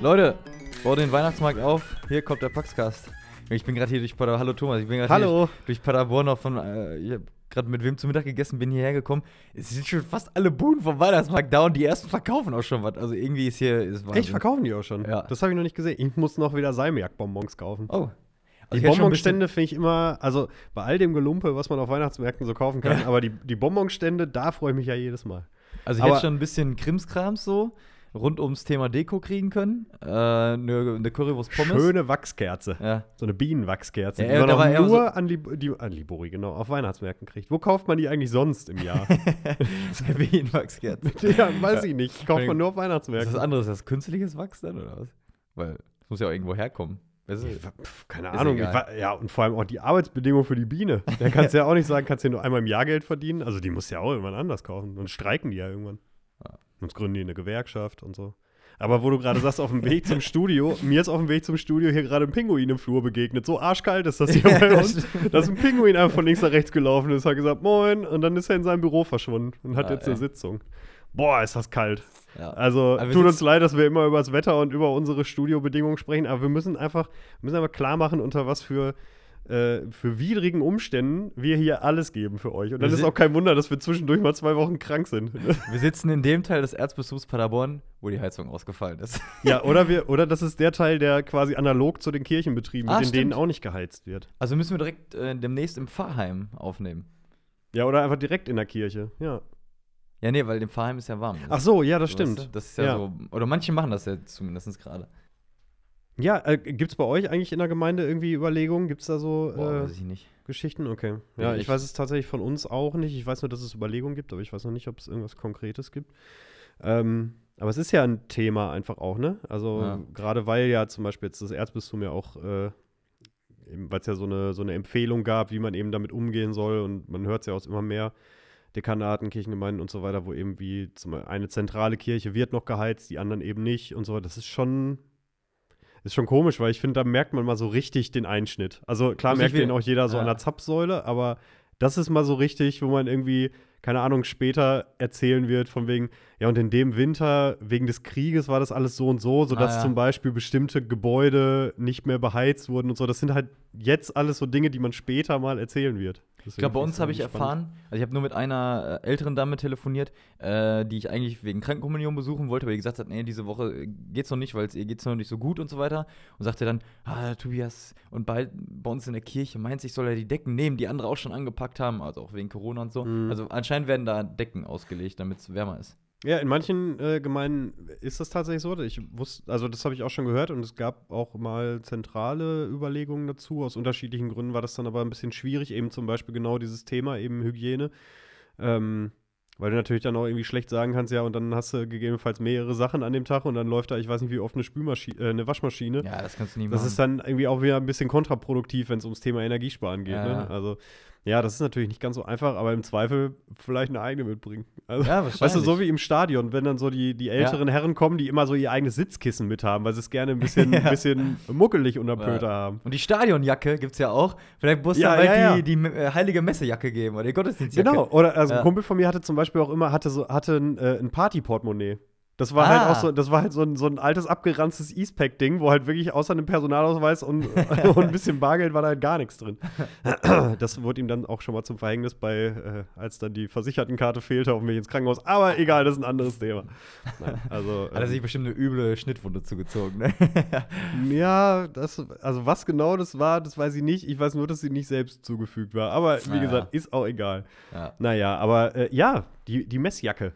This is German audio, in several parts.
Leute, bau den Weihnachtsmarkt auf. Hier kommt der Paxcast. Ich bin gerade hier durch Paderborn. Hallo Thomas, ich bin gerade Hallo. durch, Paderborn noch von. Äh, gerade mit wem zu Mittag gegessen, bin hierher gekommen. Es sind schon fast alle Buden vom Weihnachtsmarkt da und die ersten verkaufen auch schon was. Also irgendwie ist hier. Ist Wahnsinn. Echt, verkaufen die auch schon? Ja. Das habe ich noch nicht gesehen. Ich muss noch wieder Salmiak-Bonbons kaufen. Oh. die ein bisschen- Bonbonstände finde ich immer, also bei all dem Gelumpe, was man auf Weihnachtsmärkten so kaufen kann, aber die, die Bonbonstände, da freue ich mich ja jedes Mal. Also ich Aber- hätte schon ein bisschen Krimskrams so rund ums Thema Deko kriegen können. Äh, Eine ne Currywurst Pommes. Schöne Wachskerze. Ja. So eine Bienenwachskerze, Ja, die man auch war eher nur so- an, Lib die, an Libori, genau, auf Weihnachtsmärkten kriegt. Wo kauft man die eigentlich sonst im Jahr? Bienenwachskerzen. ja, weiß ich nicht. Kauft man nur auf Ist das Weihnachtsmärkten. anderes? Ist das künstliches Wachs dann oder was? Weil es muss ja auch irgendwo herkommen. Du? Pff, keine Ist Ahnung. Ich egal. wa- ja, und vor allem auch die Arbeitsbedingungen für die Biene. Da kannst du ja auch nicht sagen, kannst du nur einmal im Jahr Geld verdienen. Also die musst du ja auch irgendwann anders kaufen. Dann streiken die ja irgendwann. Ja. Sonst gründen die eine Gewerkschaft und so. Aber wo du gerade sagst, auf dem Weg zum Studio, mir ist auf dem Weg zum Studio hier gerade ein Pinguin im Flur begegnet. So arschkalt ist das hier Ja, bei das uns. Dass ein Pinguin einfach von links nach rechts gelaufen ist, hat gesagt, moin, und dann ist er in seinem Büro verschwunden und hat Ah, jetzt eine ey. Sitzung. Boah, ist das kalt. Ja. Also tut uns leid, dass wir immer über das Wetter und über unsere Studiobedingungen sprechen, aber wir müssen einfach, wir müssen einfach klar machen, unter was für, äh, für widrigen Umständen wir hier alles geben für euch. Und dann Wir ist auch kein Wunder, dass wir zwischendurch mal zwei Wochen krank sind. Wir sitzen in dem Teil des Erzbistums Paderborn, wo die Heizung ausgefallen ist. ja, oder wir, oder das ist der Teil, der quasi analog zu den Kirchenbetrieben, Ah, in denen stimmt. auch nicht geheizt wird. Also müssen wir direkt äh, demnächst im Pfarrheim aufnehmen. Ja, oder einfach direkt in der Kirche. Ja. Ja, nee, weil dem Pfarrheim ist ja warm. Ach so, ja, das So, weißt stimmt. du? Das ist ja, Ja. so. Oder manche machen das ja zumindest gerade. Ja, äh, gibt es bei euch eigentlich in der Gemeinde irgendwie Überlegungen? Gibt es da so Boah, äh, weiß ich nicht. Geschichten? Okay. Ja, ich ich- weiß es tatsächlich von uns auch nicht. Ich weiß nur, dass es Überlegungen gibt, aber ich weiß noch nicht, ob es irgendwas Konkretes gibt. Ähm, aber es ist ja ein Thema einfach auch, ne? Also Ja. gerade weil ja zum Beispiel jetzt das Erzbistum ja auch, äh, weil es ja so eine, so eine Empfehlung gab, wie man eben damit umgehen soll und man hört es ja aus immer mehr Dekanaten, Kirchengemeinden und so weiter, wo eben wie zum Beispiel eine zentrale Kirche wird noch geheizt, die anderen eben nicht und so. Das ist schon, ist schon komisch, weil ich finde, da merkt man mal so richtig den Einschnitt. Also klar merkt den auch jeder so an Ja. der Zapfsäule, aber das ist mal so richtig, wo man irgendwie, keine Ahnung, später erzählen wird, von wegen, ja, und in dem Winter, wegen des Krieges war das alles so und so, sodass Ah, ja. zum Beispiel bestimmte Gebäude nicht mehr beheizt wurden und so. Das sind halt jetzt alles so Dinge, die man später mal erzählen wird. Ich glaube, bei uns habe ich erfahren, also ich habe nur mit einer äh, älteren Dame telefoniert, äh, die ich eigentlich wegen Krankenkommunion besuchen wollte, aber die gesagt hat, nee, diese Woche äh, geht's noch nicht, weil es ihr geht's noch nicht so gut und so weiter. Und sagte dann, ah, Tobias, und bald bei uns in der Kirche meint, ich soll ja die Decken nehmen, die andere auch schon angepackt haben, also auch wegen Corona und so. Mhm. Also anscheinend werden da Decken ausgelegt, damit es wärmer ist. Ja, in manchen äh, Gemeinden ist das tatsächlich so. Ich wusste, also das habe ich auch schon gehört und es gab auch mal zentrale Überlegungen dazu. Aus unterschiedlichen Gründen war das dann aber ein bisschen schwierig, eben zum Beispiel genau dieses Thema, eben Hygiene. Ähm, weil du natürlich dann auch irgendwie schlecht sagen kannst, ja, und dann hast du gegebenenfalls mehrere Sachen an dem Tag und dann läuft da, ich weiß nicht, wie oft eine Spülmaschine, äh, eine Waschmaschine. Ja, das kannst du nie Das machen. ist dann irgendwie auch wieder ein bisschen kontraproduktiv, wenn es ums Thema Energiesparen geht. Ja. Ne? Also, ja, das ist natürlich nicht ganz so einfach, aber im Zweifel vielleicht eine eigene mitbringen. Also, Ja, Weißt du, wahrscheinlich. so wie im Stadion, wenn dann so die, die älteren Herren kommen, die immer so ihr eigenes Sitzkissen mit haben, weil sie es gerne ein bisschen, Ja. ein bisschen muckelig unter Ja. Pöter haben. Und die Stadionjacke gibt's ja auch. Vielleicht musst du Ja, halt ja, ja. die, die äh, heilige Messejacke geben oder die Gottesdienstjacke. Genau, oder also Ja. ein Kumpel von mir hatte zum Beispiel auch immer, hatte so, hatte ein, äh, ein Partyportemonnaie. Das war Ah. halt auch so, das war halt so ein, so ein altes, abgeranztes Eastpack-Ding, wo halt wirklich außer einem Personalausweis und, und ein bisschen Bargeld war da halt gar nichts drin. Das wurde ihm dann auch schon mal zum Verhängnis bei, äh, als dann die Versichertenkarte fehlte, auf mich ins Krankenhaus. Aber egal, das ist ein anderes Thema. Nein, also, Hat er sich ähm, bestimmt eine üble Schnittwunde zugezogen, ne? ja, das, also was genau das war, das weiß ich nicht. Ich weiß nur, dass sie nicht selbst zugefügt war. Aber wie Naja. gesagt, ist auch egal. ja. Naja, aber äh, ja, die, die Messjacke.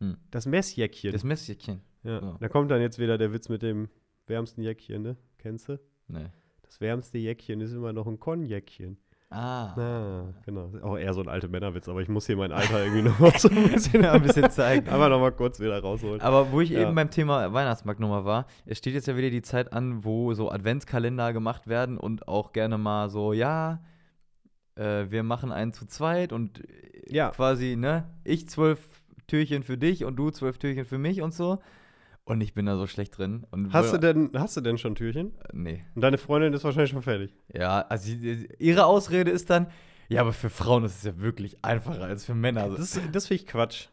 Hm. Das Messjäckchen. Das Messjäckchen. ja. so. Da kommt dann jetzt wieder der Witz mit dem wärmsten Jäckchen, ne? Kennst du? Nee. Das wärmste Jäckchen ist immer noch ein Konjäckchen. Ah. Ah, genau. Auch eher so ein alter Männerwitz, aber ich muss hier mein Alter irgendwie noch mal so ein bisschen, ein bisschen zeigen. Aber noch mal kurz wieder rausholen. Aber wo ich Ja. eben beim Thema Weihnachtsmarkt nochmal war, es steht jetzt ja wieder die Zeit an, wo so Adventskalender gemacht werden und auch gerne mal so, ja, äh, wir machen einen zu zweit und äh, Ja. quasi, ne, ich zwölf Türchen für dich und du zwölf Türchen für mich und so. Und ich bin da so schlecht drin. Und Hast du denn, hast du denn schon Türchen? Äh, Nee. Und deine Freundin ist wahrscheinlich schon fertig. Ja, also ihre Ausrede ist dann, ja, aber für Frauen ist es ja wirklich einfacher als für Männer. Das, das finde ich Quatsch.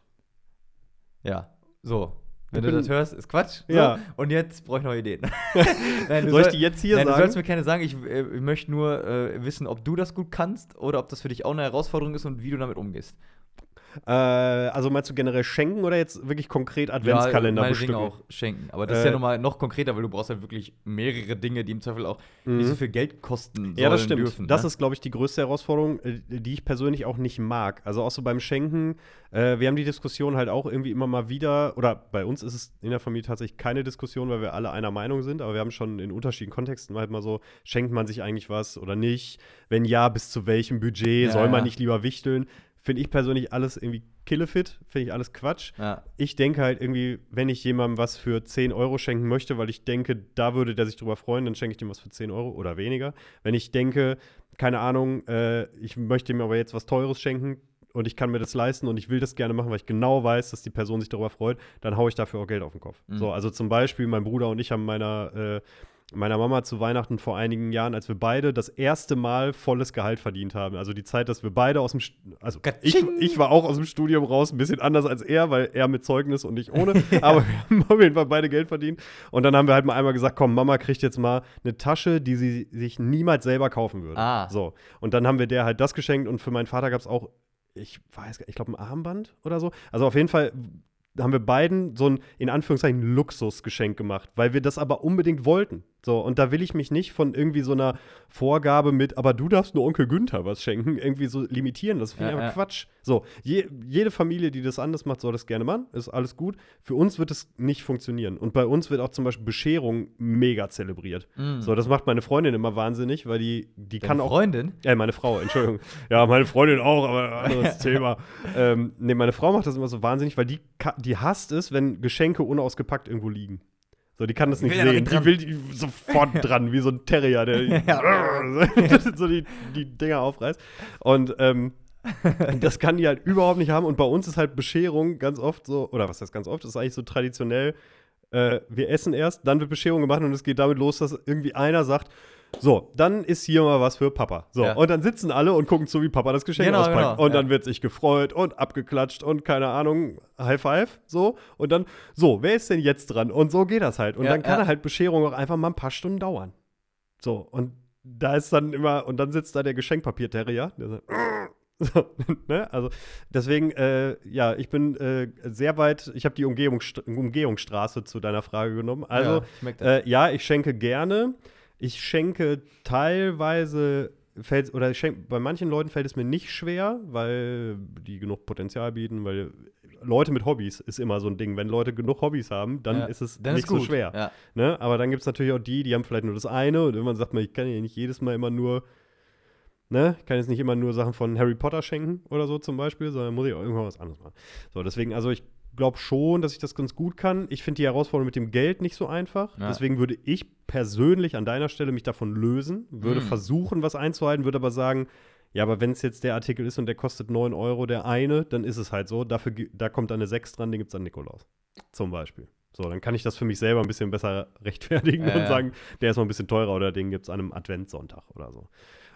ja, so. Wenn du das hörst, ist Quatsch. So. Ja. Und jetzt brauche ich neue Ideen. Nein, du Soll ich die jetzt hier Nein, du sagen? sollst mir keine sagen. Ich, äh, ich möchte nur äh, wissen, ob du das gut kannst oder ob das für dich auch eine Herausforderung ist und wie du damit umgehst. Äh, also meinst du generell schenken oder jetzt wirklich konkret Adventskalender ja, bestücken? auch schenken. Aber das ist Äh, ja nochmal noch konkreter, weil du brauchst halt wirklich mehrere Dinge, die im Zweifel auch nicht so viel Geld kosten Mhm. Ja, das stimmt. dürfen. das ne? ist, glaube ich, die größte Herausforderung, äh, die ich persönlich auch nicht mag. Also auch so beim Schenken. Äh, wir haben die Diskussion halt auch irgendwie immer mal wieder, oder bei uns ist es in der Familie tatsächlich keine Diskussion, weil wir alle einer Meinung sind, aber wir haben schon in unterschiedlichen Kontexten halt mal so, schenkt man sich eigentlich was oder nicht? Wenn ja, bis zu welchem Budget? Ja, Soll man ja. nicht lieber wichteln? Finde ich persönlich alles irgendwie killefit, finde ich alles Quatsch. ja. Ich denke halt irgendwie, wenn ich jemandem was für 10 Euro schenken möchte, weil ich denke, da würde der sich drüber freuen, dann schenke ich dem was für 10 Euro oder weniger. Wenn ich denke, keine Ahnung, äh, ich möchte ihm aber jetzt was Teures schenken und ich kann mir das leisten und ich will das gerne machen, weil ich genau weiß, dass die Person sich darüber freut, dann haue ich dafür auch Geld auf den Kopf. Mhm. So, also zum Beispiel, mein Bruder und ich haben meiner, äh, meiner Mama zu Weihnachten vor einigen Jahren, als wir beide das erste Mal volles Gehalt verdient haben. Also die Zeit, dass wir beide aus dem, St- also ich, ich war auch aus dem Studium raus, ein bisschen anders als er, weil er mit Zeugnis und ich ohne. Aber wir haben auf jeden Fall beide Geld verdient. Und dann haben wir halt mal einmal gesagt, komm, Mama kriegt jetzt mal eine Tasche, die sie sich niemals selber kaufen würde. Ah. So. Und dann haben wir der halt das geschenkt und für meinen Vater gab es auch, ich weiß gar- ich glaube, ein Armband oder so. Also auf jeden Fall haben wir beiden so ein, in Anführungszeichen, Luxusgeschenk gemacht, weil wir das aber unbedingt wollten. So, und da will ich mich nicht von irgendwie so einer Vorgabe mit, aber du darfst nur Onkel Günther was schenken, irgendwie so limitieren. Das finde ich Ja, aber ja. Quatsch. So, je, jede Familie, die das anders macht, soll das gerne machen. Ist alles gut. Für uns wird es nicht funktionieren. Und bei uns wird auch zum Beispiel Bescherung mega zelebriert. Mhm. So, das macht meine Freundin immer wahnsinnig, weil die, die Deine kann auch. Freundin? Ja, meine Frau, Entschuldigung. ja, meine Freundin auch, aber anderes Thema. Ähm, nee, meine Frau macht das immer so wahnsinnig, weil die, die hasst es, wenn Geschenke unausgepackt irgendwo liegen. So, die kann das nicht sehen. Die will die sofort dran, wie so ein Terrier, der so die, die Dinger aufreißt. Und ähm, das kann die halt überhaupt nicht haben. Und bei uns ist halt Bescherung ganz oft so, oder was heißt ganz oft, das ist eigentlich so traditionell. Äh, wir essen erst, dann wird Bescherung gemacht und es geht damit los, dass irgendwie einer sagt, so, dann ist hier mal was für Papa. So, Ja. und dann sitzen alle und gucken zu, wie Papa das Geschenk Genau, auspackt. genau, und ja. dann wird sich gefreut und abgeklatscht und keine Ahnung, High Five, so. Und dann, so, wer ist denn jetzt dran? Und so geht das halt. Und Ja, dann kann halt Bescherung auch einfach mal ein paar Stunden dauern. So, und da ist dann immer, und dann sitzt da der Geschenkpapier-Terrier, der sagt, so, ne? Also deswegen, äh, ja, ich bin äh, sehr weit, ich habe die Umgehungsst Umgehungsstraße zu deiner Frage genommen. Also, ja, äh, ja, ich schenke gerne. Ich schenke teilweise, fällt, oder ich schenk, bei manchen Leuten fällt es mir nicht schwer, weil die genug Potenzial bieten, weil Leute mit Hobbys ist immer so ein Ding. Wenn Leute genug Hobbys haben, dann Ja, ist es dann nicht ist so schwer. Ja. Ne? Aber dann gibt es natürlich auch die, die haben vielleicht nur das eine und irgendwann sagt man, ich kann ja nicht jedes Mal immer nur, ne, ich kann jetzt nicht immer nur Sachen von Harry Potter schenken oder so zum Beispiel, sondern muss ich auch irgendwann was anderes machen. So, deswegen, also ich glaube schon, dass ich das ganz gut kann. Ich finde die Herausforderung mit dem Geld nicht so einfach. Ja. Deswegen würde ich persönlich an deiner Stelle mich davon lösen, würde Mm. versuchen, was einzuhalten, würde aber sagen, ja, aber wenn es jetzt der Artikel ist und der kostet 9 Euro, der eine, dann ist es halt so. Dafür, da kommt eine 6 dran, den gibt es an Nikolaus. Zum Beispiel. So, dann kann ich das für mich selber ein bisschen besser rechtfertigen Ja, und sagen, der ist mal ein bisschen teurer oder den gibt es an einem Adventssonntag oder so.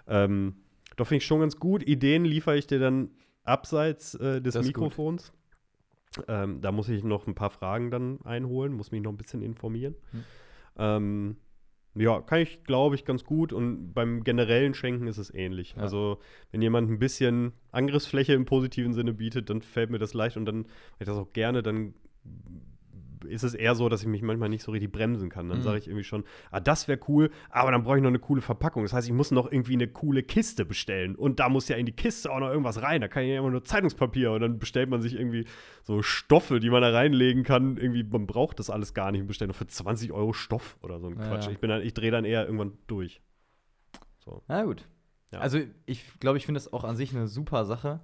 Ähm, doch finde ich schon ganz gut. Ideen liefere ich dir dann abseits äh, des. Mikrofons. Ähm, da muss ich noch ein paar Fragen dann einholen, muss mich noch ein bisschen informieren. Hm. Ähm, ja, kann ich, glaube ich, ganz gut. Und beim generellen Schenken ist es ähnlich. Ja. Also, wenn jemand ein bisschen Angriffsfläche im positiven Sinne bietet, dann fällt mir das leicht. Und dann, weil ich das auch gerne, dann ist es eher so, dass ich mich manchmal nicht so richtig bremsen kann. Dann Mhm. sage ich irgendwie schon, ah, das wäre cool, aber dann brauche ich noch eine coole Verpackung. Das heißt, ich muss noch irgendwie eine coole Kiste bestellen. Und da muss ja in die Kiste auch noch irgendwas rein. Da kann ich ja immer nur Zeitungspapier. Und dann bestellt man sich irgendwie so Stoffe, die man da reinlegen kann. Irgendwie, man braucht das alles gar nicht und bestellt noch für 20 Euro Stoff oder so ein Ja, Quatsch. ja. Ich, bin dann- ich drehe dann eher irgendwann durch. So. Na gut. Ja. Also, ich glaube, ich finde das auch an sich eine super Sache.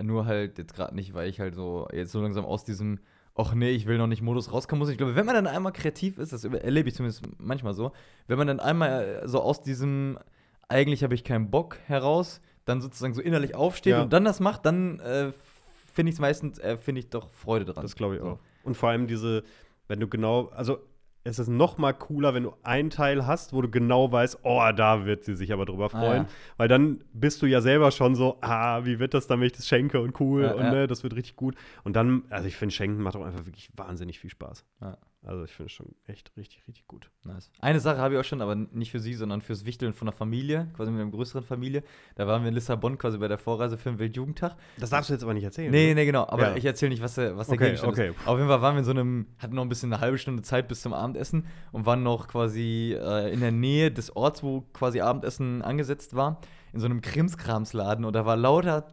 Nur halt jetzt gerade nicht, weil ich halt so jetzt so langsam aus diesem, ach nee, ich will noch nicht Modus rauskommen muss. Ich glaube, wenn man dann einmal kreativ ist, das erlebe ich zumindest manchmal so, wenn man dann einmal äh, so aus diesem, eigentlich habe ich keinen Bock heraus, dann sozusagen so innerlich aufsteht Ja. und dann das macht, dann äh, finde ich es meistens, äh, finde ich doch Freude dran. Das glaube ich So. auch. Und vor allem diese, wenn du genau, also es ist noch mal cooler, wenn du einen Teil hast, wo du genau weißt, oh, da wird sie sich aber drüber Ah, freuen. ja. Weil dann bist du ja selber schon so, ah, wie wird das dann, wenn ich das schenke und cool Ja, und ja. ne, das wird richtig gut. Und dann, also ich finde, Schenken macht auch einfach wirklich wahnsinnig viel Spaß. Ja. Also ich finde es schon echt richtig, richtig gut. Nice. Eine Sache habe ich auch schon, aber nicht für sie, sondern fürs Wichteln von der Familie, quasi mit einer größeren Familie. Da waren wir in Lissabon quasi bei der Vorreise für den Weltjugendtag. Das darfst du jetzt aber nicht erzählen. Nee, ne? nee, genau. Aber Ja. ich erzähle nicht, was der, was der Okay, Gegenstand okay. ist. Auf jeden Fall waren wir in so einem, hatten noch ein bisschen eine halbe Stunde Zeit bis zum Abendessen und waren noch quasi äh, in der Nähe des Orts, wo quasi Abendessen angesetzt war, in so einem Krimskramsladen und da war lauter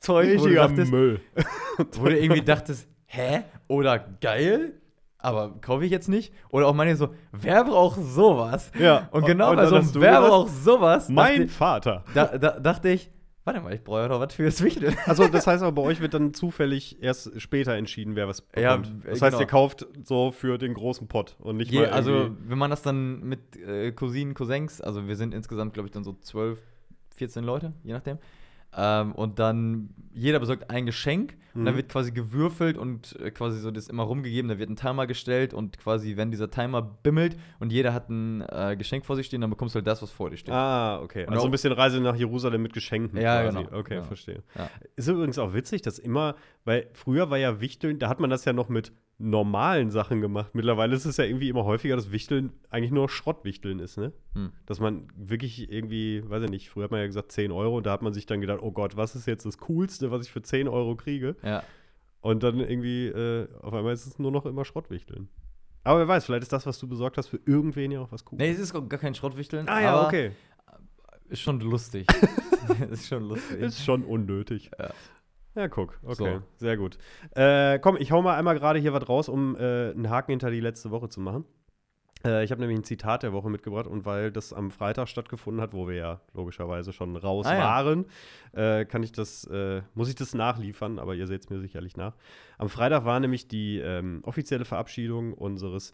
Zeug, wo du, dachtest, Müll. wo du irgendwie dachtest, hä? Oder geil? Aber kaufe ich jetzt nicht? Oder auch manche so, wer braucht sowas? Ja. Und genau und bei so einem wer braucht sowas? Mein dachte, Vater. da, da, dachte ich, warte mal, ich brauche ja noch was fürs Wichteln. Also das heißt aber, bei euch wird dann zufällig erst später entschieden, wer was Ja, bekommt. äh, das heißt, genau. ihr kauft so für den großen Pott und nicht Je, mal also, wenn man das dann mit äh, Cousinen, Cousins, also wir sind insgesamt, glaube ich, dann so 12, 14 Leute, je nachdem. Ähm, und dann jeder besorgt ein Geschenk und dann Mhm. wird quasi gewürfelt und äh, quasi so das immer rumgegeben. Da wird ein Timer gestellt und quasi, wenn dieser Timer bimmelt und jeder hat ein äh, Geschenk vor sich stehen, dann bekommst du halt das, was vor dir steht. Ah, okay. Und Also ein bisschen Reise nach Jerusalem mit Geschenken Ja, quasi. genau, Okay, genau. verstehe. Ja. Ist übrigens auch witzig, dass immer, weil früher war ja Wichteln, da hat man das ja noch mit normalen Sachen gemacht. Mittlerweile ist es ja irgendwie immer häufiger, dass Wichteln eigentlich nur Schrottwichteln ist, ne? Hm. Dass man wirklich irgendwie, weiß ich nicht, früher hat man ja gesagt 10 Euro und da hat man sich dann gedacht, oh Gott, was ist jetzt das Coolste, was ich für 10 Euro kriege? Ja. Und dann irgendwie, äh, auf einmal ist es nur noch immer Schrottwichteln. Aber wer weiß, vielleicht ist das, was du besorgt hast, für irgendwen ja auch was Cooles. Nee, es ist gar kein Schrottwichteln. ah ja, okay. Ist schon lustig. ist schon lustig. Ist schon unnötig. Ja. Ja, guck. Okay, So. sehr gut. Äh, komm, ich hau mal einmal gerade hier was raus, um äh, einen Haken hinter die letzte Woche zu machen. Äh, ich habe nämlich ein Zitat der Woche mitgebracht und weil das am Freitag stattgefunden hat, wo wir ja logischerweise schon raus Ah, ja. waren, äh, kann ich das, äh, muss ich das nachliefern, aber ihr seht es mir sicherlich nach. Am Freitag war nämlich die ähm, offizielle Verabschiedung unseres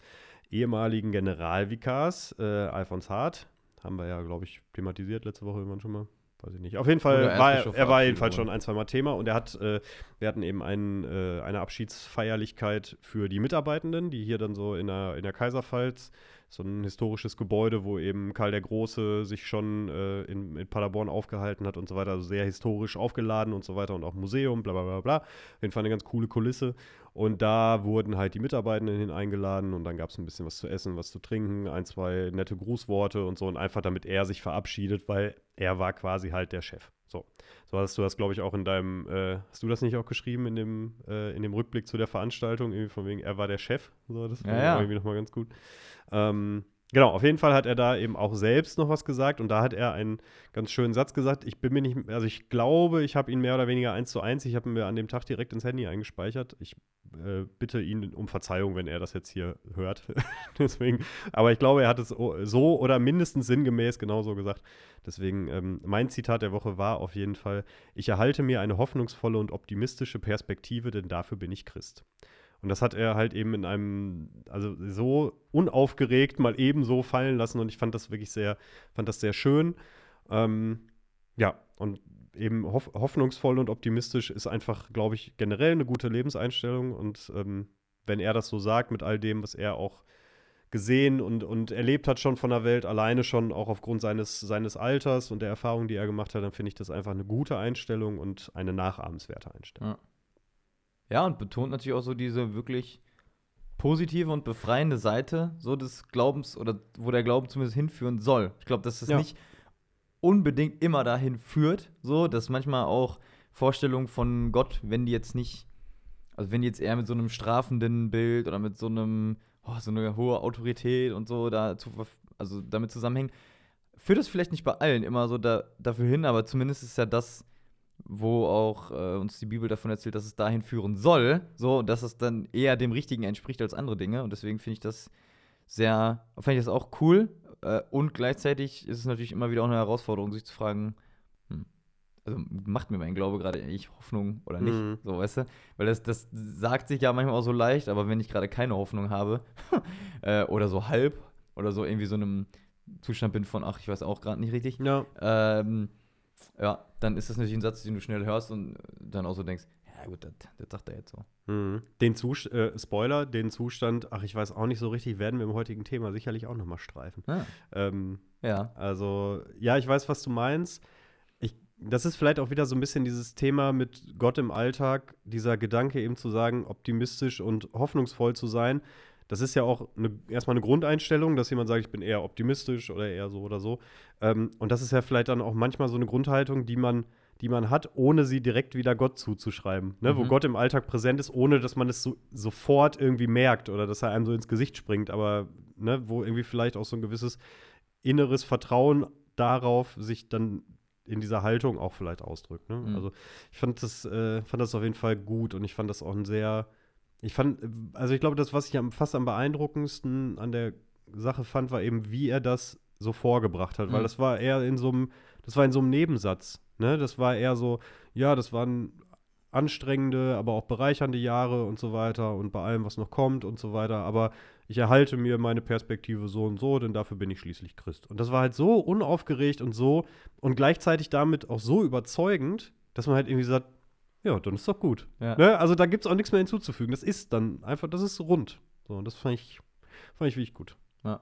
ehemaligen Generalvikars, äh, Alfons Hart. Haben wir ja, glaube ich, thematisiert letzte Woche irgendwann schon mal. Weiß ich nicht. Auf jeden Fall war er, er war jedenfalls schon ein, zwei Mal Thema und er hat, äh, wir hatten eben einen, äh, eine Abschiedsfeierlichkeit für die Mitarbeitenden, die hier dann so in der, in der Kaiserpfalz, so ein historisches Gebäude, wo eben Karl der Große sich schon äh, in, in Paderborn aufgehalten hat und so weiter, also sehr historisch aufgeladen und so weiter und auch Museum, bla bla bla bla. Auf jeden Fall eine ganz coole Kulisse. Und da wurden halt die Mitarbeitenden hin eingeladen und dann gab es ein bisschen was zu essen, was zu trinken, ein, zwei nette Grußworte und so und einfach damit er sich verabschiedet, weil er war quasi halt der Chef. So, so hast du das, glaube ich, auch in deinem, äh, hast du das nicht auch geschrieben in dem, äh, in dem Rückblick zu der Veranstaltung, irgendwie von wegen, er war der Chef? So, das Ja, ich ja. irgendwie nochmal ganz gut. Ähm, genau, auf jeden Fall hat er da eben auch selbst noch was gesagt und da hat er einen ganz schönen Satz gesagt. Ich bin mir nicht, also ich glaube, ich habe ihn mehr oder weniger eins zu eins, ich habe ihn mir an dem Tag direkt ins Handy eingespeichert. Ich äh, bitte ihn um Verzeihung, wenn er das jetzt hier hört. Deswegen, aber ich glaube, er hat es so oder mindestens sinngemäß genauso gesagt. Deswegen, ähm, mein Zitat der Woche war auf jeden Fall: Ich erhalte mir eine hoffnungsvolle und optimistische Perspektive, denn dafür bin ich Christ. Und das hat er halt eben in einem, also so unaufgeregt mal eben so fallen lassen und ich fand das wirklich sehr, fand das sehr schön. Ähm, ja, und eben hoff hoffnungsvoll und optimistisch ist einfach, glaube ich, generell eine gute Lebenseinstellung und ähm, wenn er das so sagt mit all dem, was er auch gesehen und, und erlebt hat schon von der Welt, alleine schon auch aufgrund seines, seines Alters und der Erfahrung, die er gemacht hat, dann finde ich das einfach eine gute Einstellung und eine nachahmenswerte Einstellung. Ja. Ja, und betont natürlich auch so diese wirklich positive und befreiende Seite so des Glaubens oder wo der Glauben zumindest hinführen soll. Ich glaube, dass es Ja. nicht unbedingt immer dahin führt, so dass manchmal auch Vorstellungen von Gott, wenn die jetzt nicht, also wenn die jetzt eher mit so einem strafenden Bild oder mit so einem, oh, so eine hohe Autorität und so da zu, also damit zusammenhängen, führt das vielleicht nicht bei allen immer so da, dafür hin, aber zumindest ist ja das, wo auch äh, uns die Bibel davon erzählt, dass es dahin führen soll, so dass es dann eher dem Richtigen entspricht als andere Dinge. Und deswegen finde ich das sehr, finde ich das auch cool. Äh, und gleichzeitig ist es natürlich immer wieder auch eine Herausforderung, sich zu fragen, hm, also macht mir mein Glaube gerade eigentlich Hoffnung oder nicht? Mhm. So, weißt du? Weil das, das sagt sich ja manchmal auch so leicht, aber wenn ich gerade keine Hoffnung habe äh, oder so halb oder so irgendwie so einem Zustand bin von, ach, ich weiß auch gerade nicht richtig, Ja. ähm, Ja, dann ist das natürlich ein Satz, den du schnell hörst und dann auch so denkst, ja gut, das, das sagt er jetzt so. Mhm. Den Zus äh, Spoiler, den Zustand, ach, ich weiß auch nicht so richtig, werden wir im heutigen Thema sicherlich auch nochmal streifen. Ah, Ähm, ja. Also, ja, ich weiß, was du meinst. Ich, das ist vielleicht auch wieder so ein bisschen dieses Thema mit Gott im Alltag, dieser Gedanke eben zu sagen, optimistisch und hoffnungsvoll zu sein. Das ist ja auch eine, erstmal eine Grundeinstellung, dass jemand sagt, ich bin eher optimistisch oder eher so oder so. Ähm, und das ist ja vielleicht dann auch manchmal so eine Grundhaltung, die man, die man hat, ohne sie direkt wieder Gott zuzuschreiben. Ne? Wo Mhm. Gott im Alltag präsent ist, ohne dass man es so, sofort irgendwie merkt oder dass er einem so ins Gesicht springt, aber ne, wo irgendwie vielleicht auch so ein gewisses inneres Vertrauen darauf sich dann in dieser Haltung auch vielleicht ausdrückt. Ne? Mhm. Also ich fand das, äh, fand das auf jeden Fall gut und ich fand das auch ein sehr, ich fand, also ich glaube, das, was ich am, fast am beeindruckendsten an der Sache fand, war eben, wie er das so vorgebracht hat, weil Mhm. das war eher in so einem, das war in so einem Nebensatz. Ne? Das war eher so, ja, das waren anstrengende, aber auch bereichernde Jahre und so weiter und bei allem, was noch kommt und so weiter. Aber ich erhalte mir meine Perspektive so und so, denn dafür bin ich schließlich Christ. Und das war halt so unaufgeregt und so und gleichzeitig damit auch so überzeugend, dass man halt irgendwie sagt, ja, dann ist doch gut. Ja. Ne? Also da gibt es auch nichts mehr hinzuzufügen. Das ist dann einfach, das ist rund. So, und das fand ich, fand ich wirklich gut. Ja.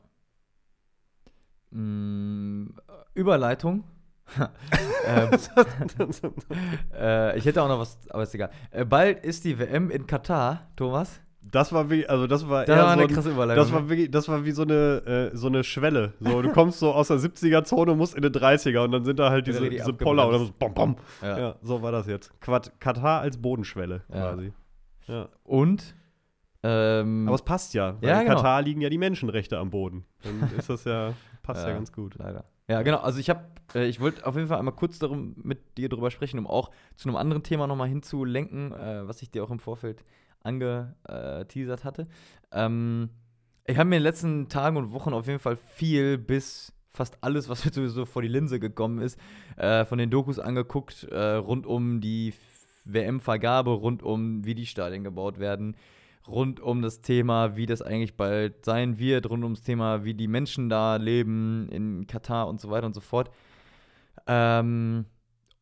Mm, Überleitung. ähm, äh, ich hätte auch noch was, aber ist egal. Äh, bald ist die WM in Katar, Thomas. Das war wie, also das war Das eher war eine so ein, krasse Überleitung. Das war, wirklich, das war wie so eine, äh, so eine Schwelle. So, du kommst so aus der 70er-Zone, musst in eine 30er und dann sind da halt diese, richtig diese Poller oder so, bom, bom. ja. Ja. so war das jetzt. Quad Katar als Bodenschwelle Ja. quasi. Ja. Und ähm, Aber es passt ja. Weil Ja, in genau. Katar liegen ja die Menschenrechte am Boden. Dann ist das ja, passt ja, Ja. ganz gut. Leider. Ja, genau. Also ich habe, äh, ich wollte auf jeden Fall einmal kurz darum mit dir drüber sprechen, um auch zu einem anderen Thema nochmal hinzulenken, äh, was ich dir auch im Vorfeld angeteasert hatte. Ähm, ich habe mir in den letzten Tagen und Wochen auf jeden Fall viel bis fast alles, was mir sowieso vor die Linse gekommen ist, äh, von den Dokus angeguckt, äh, rund um die WM-Vergabe, rund um wie die Stadien gebaut werden, rund um das Thema, wie das eigentlich bald sein wird, rund ums Thema, wie die Menschen da leben in Katar und so weiter und so fort. Ähm,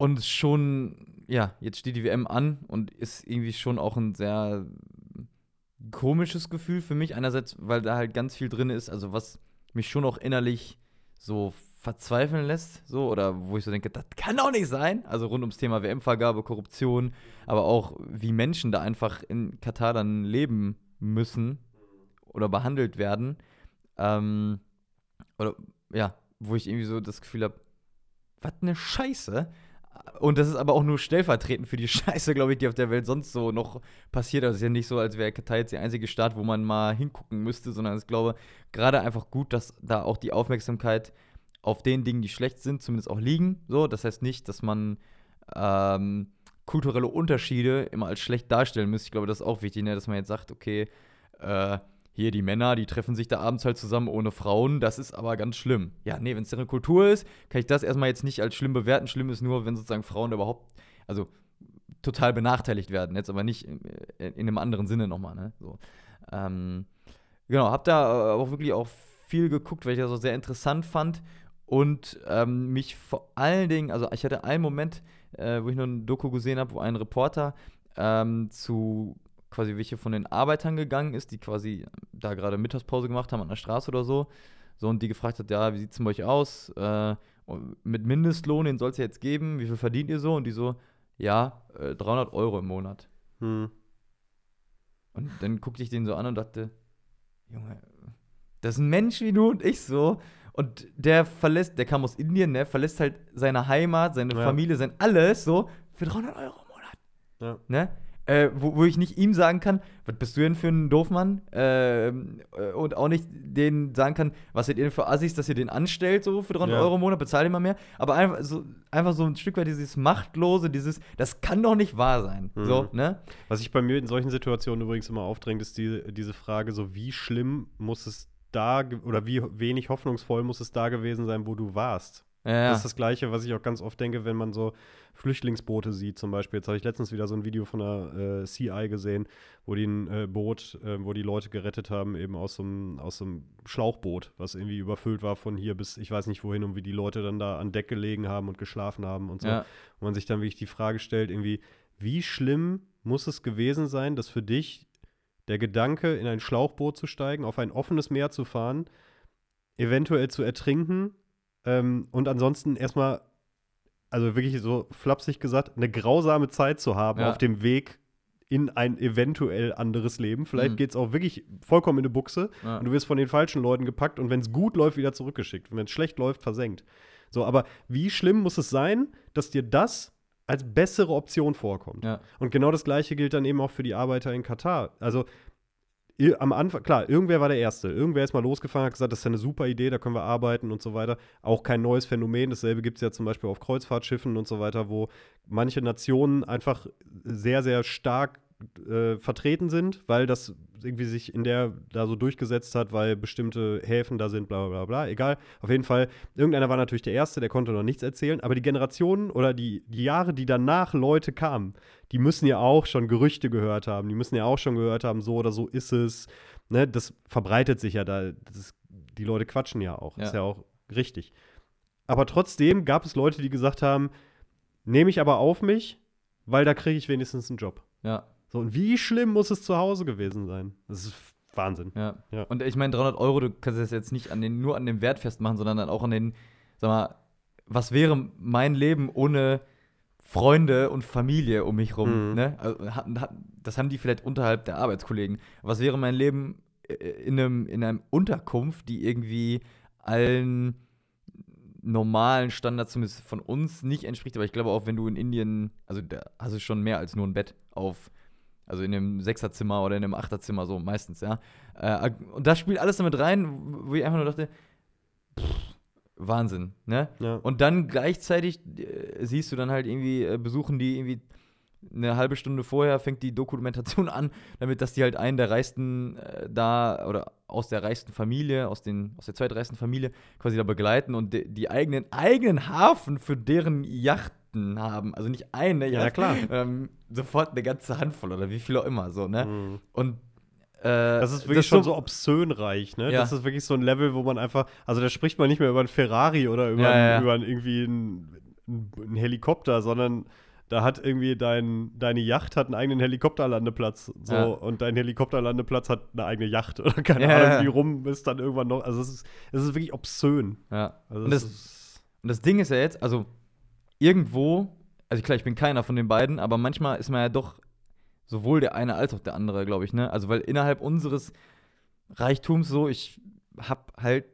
und schon, ja, jetzt steht die WM an und ist irgendwie schon auch ein sehr komisches Gefühl für mich. Einerseits, weil da halt ganz viel drin ist, also was mich schon auch innerlich so verzweifeln lässt, so, oder wo ich so denke, das kann doch nicht sein. Also rund ums Thema WM-Vergabe, Korruption, aber auch wie Menschen da einfach in Katar dann leben müssen oder behandelt werden. Ähm, oder ja, wo ich irgendwie so das Gefühl habe, was eine Scheiße. Und das ist aber auch nur stellvertretend für die Scheiße, glaube ich, die auf der Welt sonst so noch passiert. Also es ist ja nicht so, als wäre Katar jetzt der einzige Staat, wo man mal hingucken müsste, sondern ich glaube gerade einfach gut, dass da auch die Aufmerksamkeit auf den Dingen, die schlecht sind, zumindest auch liegen. So, das heißt nicht, dass man ähm, kulturelle Unterschiede immer als schlecht darstellen müsste. Ich glaube, das ist auch wichtig, ne? dass man jetzt sagt, okay, äh, hier die Männer, die treffen sich da abends halt zusammen ohne Frauen, das ist aber ganz schlimm. Ja, nee, wenn es deren Kultur ist, kann ich das erstmal jetzt nicht als schlimm bewerten. Schlimm ist nur, wenn sozusagen Frauen überhaupt, also total benachteiligt werden, jetzt aber nicht in, in einem anderen Sinne nochmal, ne? So. Ähm, genau, hab da äh, auch wirklich auch viel geguckt, weil ich das auch sehr interessant fand und ähm, mich vor allen Dingen, also ich hatte einen Moment, äh, wo ich nur ein Doku gesehen habe, wo ein Reporter ähm, zu quasi welche von den Arbeitern gegangen ist, die quasi da gerade Mittagspause gemacht haben an der Straße oder so. So, und die gefragt hat, ja, wie sieht es bei euch aus? Äh, mit Mindestlohn, den soll es ja jetzt geben, wie viel verdient ihr so? Und die so, ja, äh, 300 Euro im Monat. Hm. Und dann guckte ich den so an und dachte, Junge, das ist ein Mensch wie du und ich so. Und der verlässt, der kam aus Indien, ne, verlässt halt seine Heimat, seine Ja. Familie, sein alles so für 300 Euro im Monat. Ja. Ne? Äh, wo, wo ich nicht ihm sagen kann, was bist du denn für ein Doofmann? Ähm, äh, und auch nicht denen sagen kann, was seid ihr denn für Assis, dass ihr den anstellt, so für 300 Ja. Euro im Monat, bezahlt mal mehr. Aber einfach so, einfach so ein Stück weit dieses Machtlose, dieses, das kann doch nicht wahr sein. Mhm. So, ne? Was sich bei mir in solchen Situationen übrigens immer aufdrängt, ist die, diese Frage, so wie schlimm muss es da oder wie wenig hoffnungsvoll muss es da gewesen sein, wo du warst. Ja. Das ist das Gleiche, was ich auch ganz oft denke, wenn man so Flüchtlingsboote sieht, zum Beispiel. Jetzt habe ich letztens wieder so ein Video von der äh, CI gesehen, wo die ein äh, Boot, äh, wo die Leute gerettet haben, eben aus so einem aus so einem Schlauchboot, was irgendwie überfüllt war von hier bis ich weiß nicht wohin und wie die Leute dann da an Deck gelegen haben und geschlafen haben und so. Ja. Und man sich dann wirklich die Frage stellt, irgendwie, wie schlimm muss es gewesen sein, dass für dich der Gedanke, in ein Schlauchboot zu steigen, auf ein offenes Meer zu fahren, eventuell zu ertrinken ähm, und ansonsten erstmal, also wirklich so flapsig gesagt, eine grausame Zeit zu haben Ja. auf dem Weg in ein eventuell anderes Leben. Vielleicht Mhm. geht es auch wirklich vollkommen in eine Buchse Ja. und du wirst von den falschen Leuten gepackt und wenn es gut läuft, wieder zurückgeschickt. Und wenn es schlecht läuft, versenkt. So, aber wie schlimm muss es sein, dass dir das als bessere Option vorkommt? Ja. Und genau das Gleiche gilt dann eben auch für die Arbeiter in Katar. Also am Anfang, klar, irgendwer war der Erste. Irgendwer ist mal losgefahren, hat gesagt, das ist eine super Idee, da können wir arbeiten und so weiter. Auch kein neues Phänomen. Dasselbe gibt es ja zum Beispiel auf Kreuzfahrtschiffen und so weiter, wo manche Nationen einfach sehr, sehr stark äh, vertreten sind, weil das irgendwie sich in der da so durchgesetzt hat, weil bestimmte Häfen da sind, bla bla bla. Egal. Auf jeden Fall, irgendeiner war natürlich der Erste, der konnte noch nichts erzählen, aber die Generationen oder die, die Jahre, die danach Leute kamen, die müssen ja auch schon Gerüchte gehört haben, die müssen ja auch schon gehört haben, so oder so ist es. Ne, das verbreitet sich ja da. Ist, die Leute quatschen ja auch. Ja. Ist ja auch richtig. Aber trotzdem gab es Leute, die gesagt haben, nehme ich aber auf mich, weil da kriege ich wenigstens einen Job. Ja. So, und wie schlimm muss es zu Hause gewesen sein? Das ist Wahnsinn. Ja. Ja. Und ich meine, 300 Euro, du kannst das jetzt nicht an den, nur an dem Wert festmachen, sondern dann auch an den, sag mal, was wäre mein Leben ohne Freunde und Familie um mich rum? Mhm. Ne? Also, das haben die vielleicht unterhalb der Arbeitskollegen. Was wäre mein Leben äh, in einem, in einem Unterkunft, die irgendwie allen normalen Standards zumindest von uns nicht entspricht, aber ich glaube auch, wenn du in Indien, also da hast du schon mehr als nur ein Bett auf, also in einem Sechserzimmer oder in einem Achterzimmer, so meistens, ja. Äh, und das spielt alles damit rein, wo ich einfach nur dachte, pff, Wahnsinn, ne? Ja. Und dann gleichzeitig äh, siehst du dann halt irgendwie, äh, besuchen die irgendwie eine halbe Stunde vorher, fängt die Dokumentation an, damit, dass die halt einen der reichsten äh, da oder aus der reichsten Familie, aus, den, aus der zweitreichsten Familie quasi da begleiten und de, die eigenen, eigenen Hafen für deren Yachten haben. Also nicht eine Ja, Yacht, klar. ähm, sofort eine ganze Handvoll oder wie viel auch immer so, ne? Mhm. Und äh, Das ist wirklich schon so obszön reich, ne? Ja. Das ist wirklich so ein Level, wo man einfach, also da spricht man nicht mehr über einen Ferrari oder über, Ja, ja, ja. einen, über einen, irgendwie einen, einen Helikopter, sondern da hat irgendwie dein, deine Yacht hat einen eigenen Helikopterlandeplatz. So, Ja. und dein Helikopterlandeplatz hat eine eigene Yacht oder keine Ja, Ahnung, ja. wie rum ist dann irgendwann noch. Also es ist, es ist wirklich obszön. Ja. Also Und das- Und das Ding ist ja jetzt, also irgendwo, also klar, ich bin keiner von den beiden, aber manchmal ist man ja doch sowohl der eine als auch der andere, glaube ich, ne? Also weil innerhalb unseres Reichtums so, ich hab halt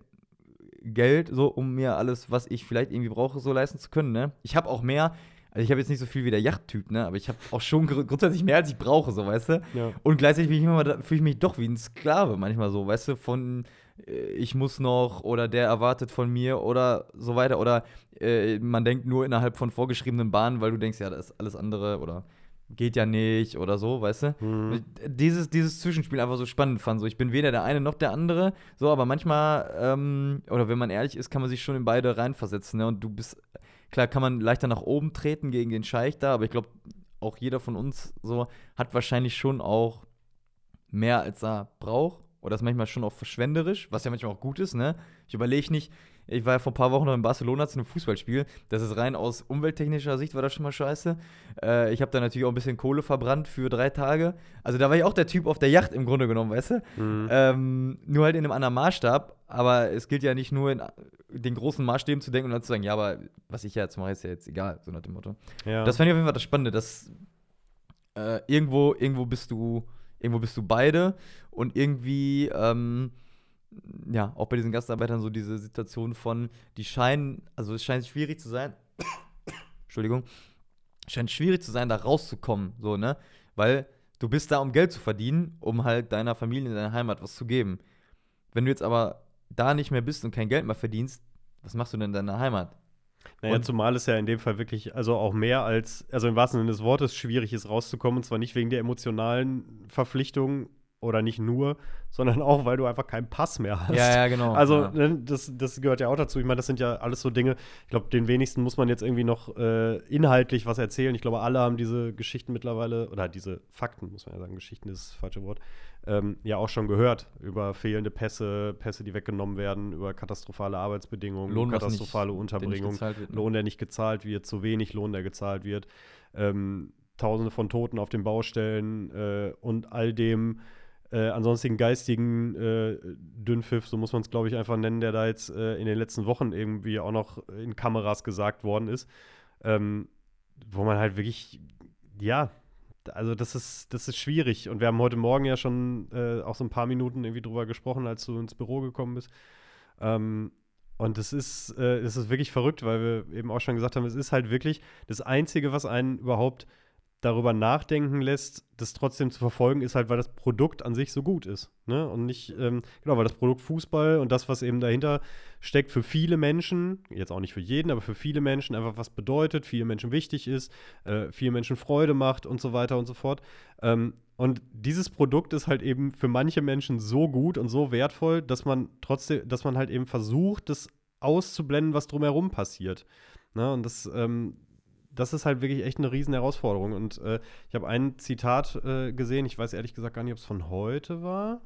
Geld, so um mir alles, was ich vielleicht irgendwie brauche, so leisten zu können, ne? Ich habe auch mehr, also ich habe jetzt nicht so viel wie der Yachttyp, ne? Aber ich habe auch schon gr- grundsätzlich mehr, als ich brauche, so, weißt du? ja. Und gleichzeitig fühle ich mich doch wie ein Sklave manchmal so, weißt du, von ich muss noch oder der erwartet von mir oder so weiter. Oder äh, man denkt nur innerhalb von vorgeschriebenen Bahnen, weil du denkst, ja, das ist alles andere oder geht ja nicht oder so, weißt du? Mhm. Dieses, dieses Zwischenspiel einfach so spannend fand. So, ich bin weder der eine noch der andere, so, aber manchmal, ähm, oder wenn man ehrlich ist, kann man sich schon in beide reinversetzen, ne? Und du bist, klar, kann man leichter nach oben treten gegen den Scheich da, aber ich glaube, auch jeder von uns so hat wahrscheinlich schon auch mehr als er braucht. Oder ist manchmal schon auch verschwenderisch, was ja manchmal auch gut ist, ne? Ich überlege nicht, ich war ja vor ein paar Wochen noch in Barcelona zu einem Fußballspiel. Das ist rein aus umwelttechnischer Sicht, war das schon mal scheiße. Äh, ich habe da natürlich auch ein bisschen Kohle verbrannt für drei Tage. Also da war ich auch der Typ auf der Yacht im Grunde genommen, weißt du? Mhm. Ähm, nur halt in einem anderen Maßstab. Aber es gilt ja nicht nur in den großen Maßstäben zu denken und dann zu sagen, ja, aber was ich jetzt mache, ist ja jetzt egal, so nach dem Motto. ja. Das fand ich auf jeden Fall das Spannende, dass äh, irgendwo, irgendwo bist du, irgendwo bist du beide und irgendwie, ähm, ja, auch bei diesen Gastarbeitern so diese Situation von, die scheinen, also es scheint schwierig zu sein, Entschuldigung, scheint schwierig zu sein, da rauszukommen, so, ne? Weil du bist da, um Geld zu verdienen, um halt deiner Familie in deiner Heimat was zu geben. Wenn du jetzt aber da nicht mehr bist und kein Geld mehr verdienst, was machst du denn in deiner Heimat? Naja, Und- zumal es ja in dem Fall wirklich, also auch mehr als, also im wahrsten Sinne des Wortes schwierig ist rauszukommen, und zwar nicht wegen der emotionalen Verpflichtung oder nicht nur, sondern auch, weil du einfach keinen Pass mehr hast. Ja, ja, genau. Also, ja. ne, das, das gehört ja auch dazu. Ich meine, das sind ja alles so Dinge. Ich glaube, den wenigsten muss man jetzt irgendwie noch äh, inhaltlich was erzählen. Ich glaube, alle haben diese Geschichten mittlerweile, oder diese Fakten, muss man ja sagen, Geschichten ist das falsche Wort, ähm, ja auch schon gehört. Über fehlende Pässe, Pässe, die weggenommen werden, über katastrophale Arbeitsbedingungen, Lohn, katastrophale nicht- der Unterbringung, gezahlt wird, ne? Lohn, der nicht gezahlt wird, zu wenig Lohn, der gezahlt wird, ähm, Tausende von Toten auf den Baustellen äh, und all dem äh, ansonsten geistigen äh, Dünnpfiff, so muss man es, glaube ich, einfach nennen, der da jetzt äh, in den letzten Wochen irgendwie auch noch in Kameras gesagt worden ist. Ähm, wo man halt wirklich, ja, also das ist, das ist schwierig. Und wir haben heute Morgen ja schon äh, auch so ein paar Minuten irgendwie drüber gesprochen, als du ins Büro gekommen bist. Ähm, und das ist, äh, das ist wirklich verrückt, weil wir eben auch schon gesagt haben, es ist halt wirklich das Einzige, was einen überhaupt darüber nachdenken lässt, das trotzdem zu verfolgen, ist halt, weil das Produkt an sich so gut ist. Ne? Und nicht, ähm, genau, weil das Produkt Fußball und das, was eben dahinter steckt, für viele Menschen, jetzt auch nicht für jeden, aber für viele Menschen einfach was bedeutet, viele Menschen wichtig ist, äh, viele Menschen Freude macht und so weiter und so fort. Ähm, und dieses Produkt ist halt eben für manche Menschen so gut und so wertvoll, dass man trotzdem, dass man halt eben versucht, das auszublenden, was drumherum passiert. Ne? Und das, ähm, das ist halt wirklich echt eine riesen Herausforderung. Und äh, ich habe ein Zitat äh, gesehen, ich weiß ehrlich gesagt gar nicht, ob es von heute war.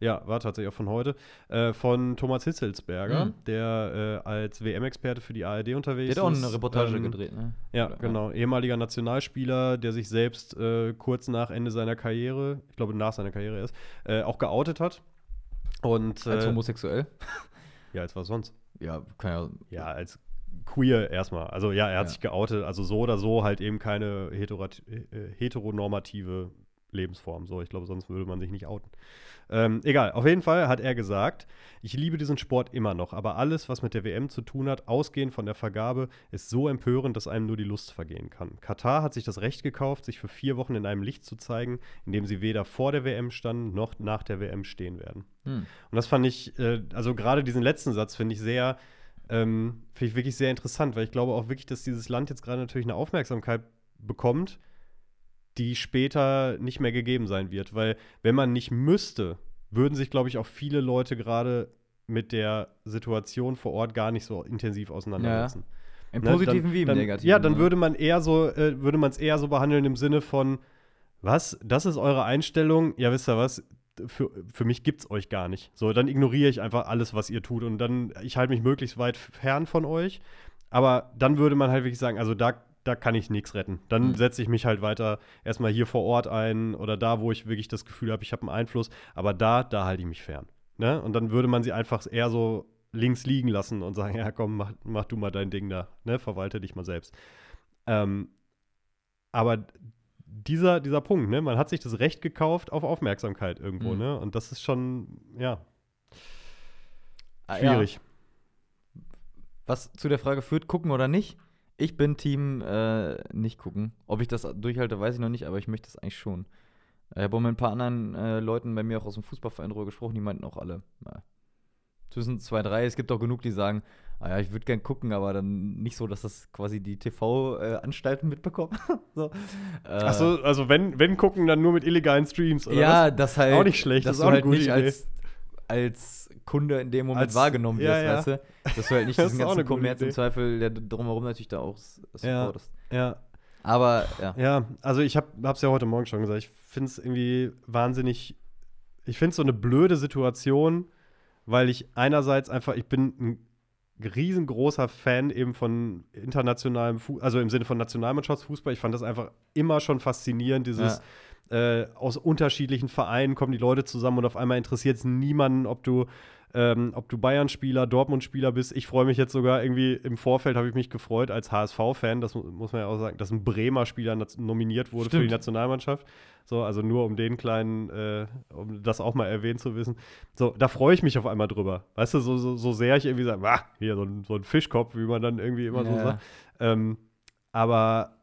Ja, war tatsächlich auch von heute, äh, von Thomas Hitzelsberger, Mhm. der äh, als WM-Experte für die ARD unterwegs Der hat auch ist. eine Reportage Ähm, gedreht, ne? Ja, Oder- genau. Ehemaliger Nationalspieler, der sich selbst äh, kurz nach Ende seiner Karriere, ich glaube nach seiner Karriere erst, äh, auch geoutet hat. Und Als äh, homosexuell? ja, als was sonst? Ja, kann ja. Ja, als queer erstmal. Also ja, er hat Ja. sich geoutet, also so oder so halt eben keine äh, heteronormative Lebensform. So, ich glaube, sonst würde man sich nicht outen. Ähm, egal, auf jeden Fall hat er gesagt, ich liebe diesen Sport immer noch, aber alles, was mit der WM zu tun hat, ausgehend von der Vergabe, ist so empörend, dass einem nur die Lust vergehen kann. Katar hat sich das Recht gekauft, sich für vier Wochen in einem Licht zu zeigen, in dem sie weder vor der WM standen noch nach der WM stehen werden. Hm. Und das fand ich, äh, also gerade diesen letzten Satz finde ich sehr, ähm, finde ich wirklich sehr interessant, weil ich glaube auch wirklich, dass dieses Land jetzt gerade natürlich eine Aufmerksamkeit bekommt, die später nicht mehr gegeben sein wird. Weil wenn man nicht müsste, würden sich, glaube ich, auch viele Leute gerade mit der Situation vor Ort gar nicht so intensiv auseinandersetzen. Im Ne, Positiven dann, wie im dann, Negativen. Ja, dann ne? würde man eher so, äh, würde man es eher so behandeln im Sinne von, was, das ist eure Einstellung? Ja, wisst ihr was? Für, für mich gibt's euch gar nicht. So, dann ignoriere ich einfach alles, was ihr tut und dann, ich halte mich möglichst weit fern von euch. Aber dann würde man halt wirklich sagen, also da, da kann ich nichts retten. Dann Mhm. setze ich mich halt weiter erstmal hier vor Ort ein oder da, wo ich wirklich das Gefühl habe, ich habe einen Einfluss. Aber da, da halte ich mich fern. Ne? Und dann würde man sie einfach eher so links liegen lassen und sagen, ja komm, mach, mach du mal dein Ding da, ne? verwalte dich mal selbst. Ähm, aber dieser, dieser Punkt, ne? man hat sich das Recht gekauft auf Aufmerksamkeit irgendwo, Mhm. ne? und das ist schon, ja, Ah, ja. schwierig. Was zu der Frage führt, gucken oder nicht? Ich bin Team äh, nicht gucken. Ob ich das durchhalte, weiß ich noch nicht, aber ich möchte es eigentlich schon. Ich habe auch mit ein paar anderen äh, Leuten bei mir auch aus dem Fußballverein drüber gesprochen, die meinten auch alle, na, zwischen zwei, drei, es gibt auch genug, die sagen, ah ja, ich würde gern gucken, aber dann nicht so, dass das quasi die TV-Anstalten mitbekommen. so. äh, Achso, also wenn, wenn gucken, dann nur mit illegalen Streams, oder ja, was? das halt. Auch nicht schlecht, dass das ist du auch eine halt gute nicht Idee. als, als Kunde in dem Moment Als- wahrgenommen ja, wirst, ja. weißt du? Dass du halt nicht diesen ganzen Kommerz im. Zweifel, der drumherum natürlich da auch s- Ja. supportest. Ja, Aber ja. Ja, also ich habe es ja heute Morgen schon gesagt, ich finde es irgendwie wahnsinnig, ich finde es so eine blöde Situation, weil ich einerseits einfach, ich bin ein riesengroßer Fan eben von internationalem Fußball, also im Sinne von Nationalmannschaftsfußball. Ich fand das einfach immer schon faszinierend, dieses äh, aus unterschiedlichen Vereinen kommen die Leute zusammen und auf einmal interessiert es niemanden, ob du ähm, ob du Bayern-Spieler, Dortmund-Spieler bist. Ich freue mich jetzt sogar irgendwie im Vorfeld, habe ich mich gefreut als HSV-Fan, das mu- muss man ja auch sagen, dass ein Bremer Spieler nominiert wurde für Stimmt. die Nationalmannschaft. So, also nur um den kleinen, äh, um das auch mal erwähnt zu wissen. So, da freue ich mich auf einmal drüber. Weißt du, so, so, so sehr ich irgendwie sage, ah, hier so ein, so ein Fischkopf, wie man dann irgendwie immer so Ja. sagt. Ähm, aber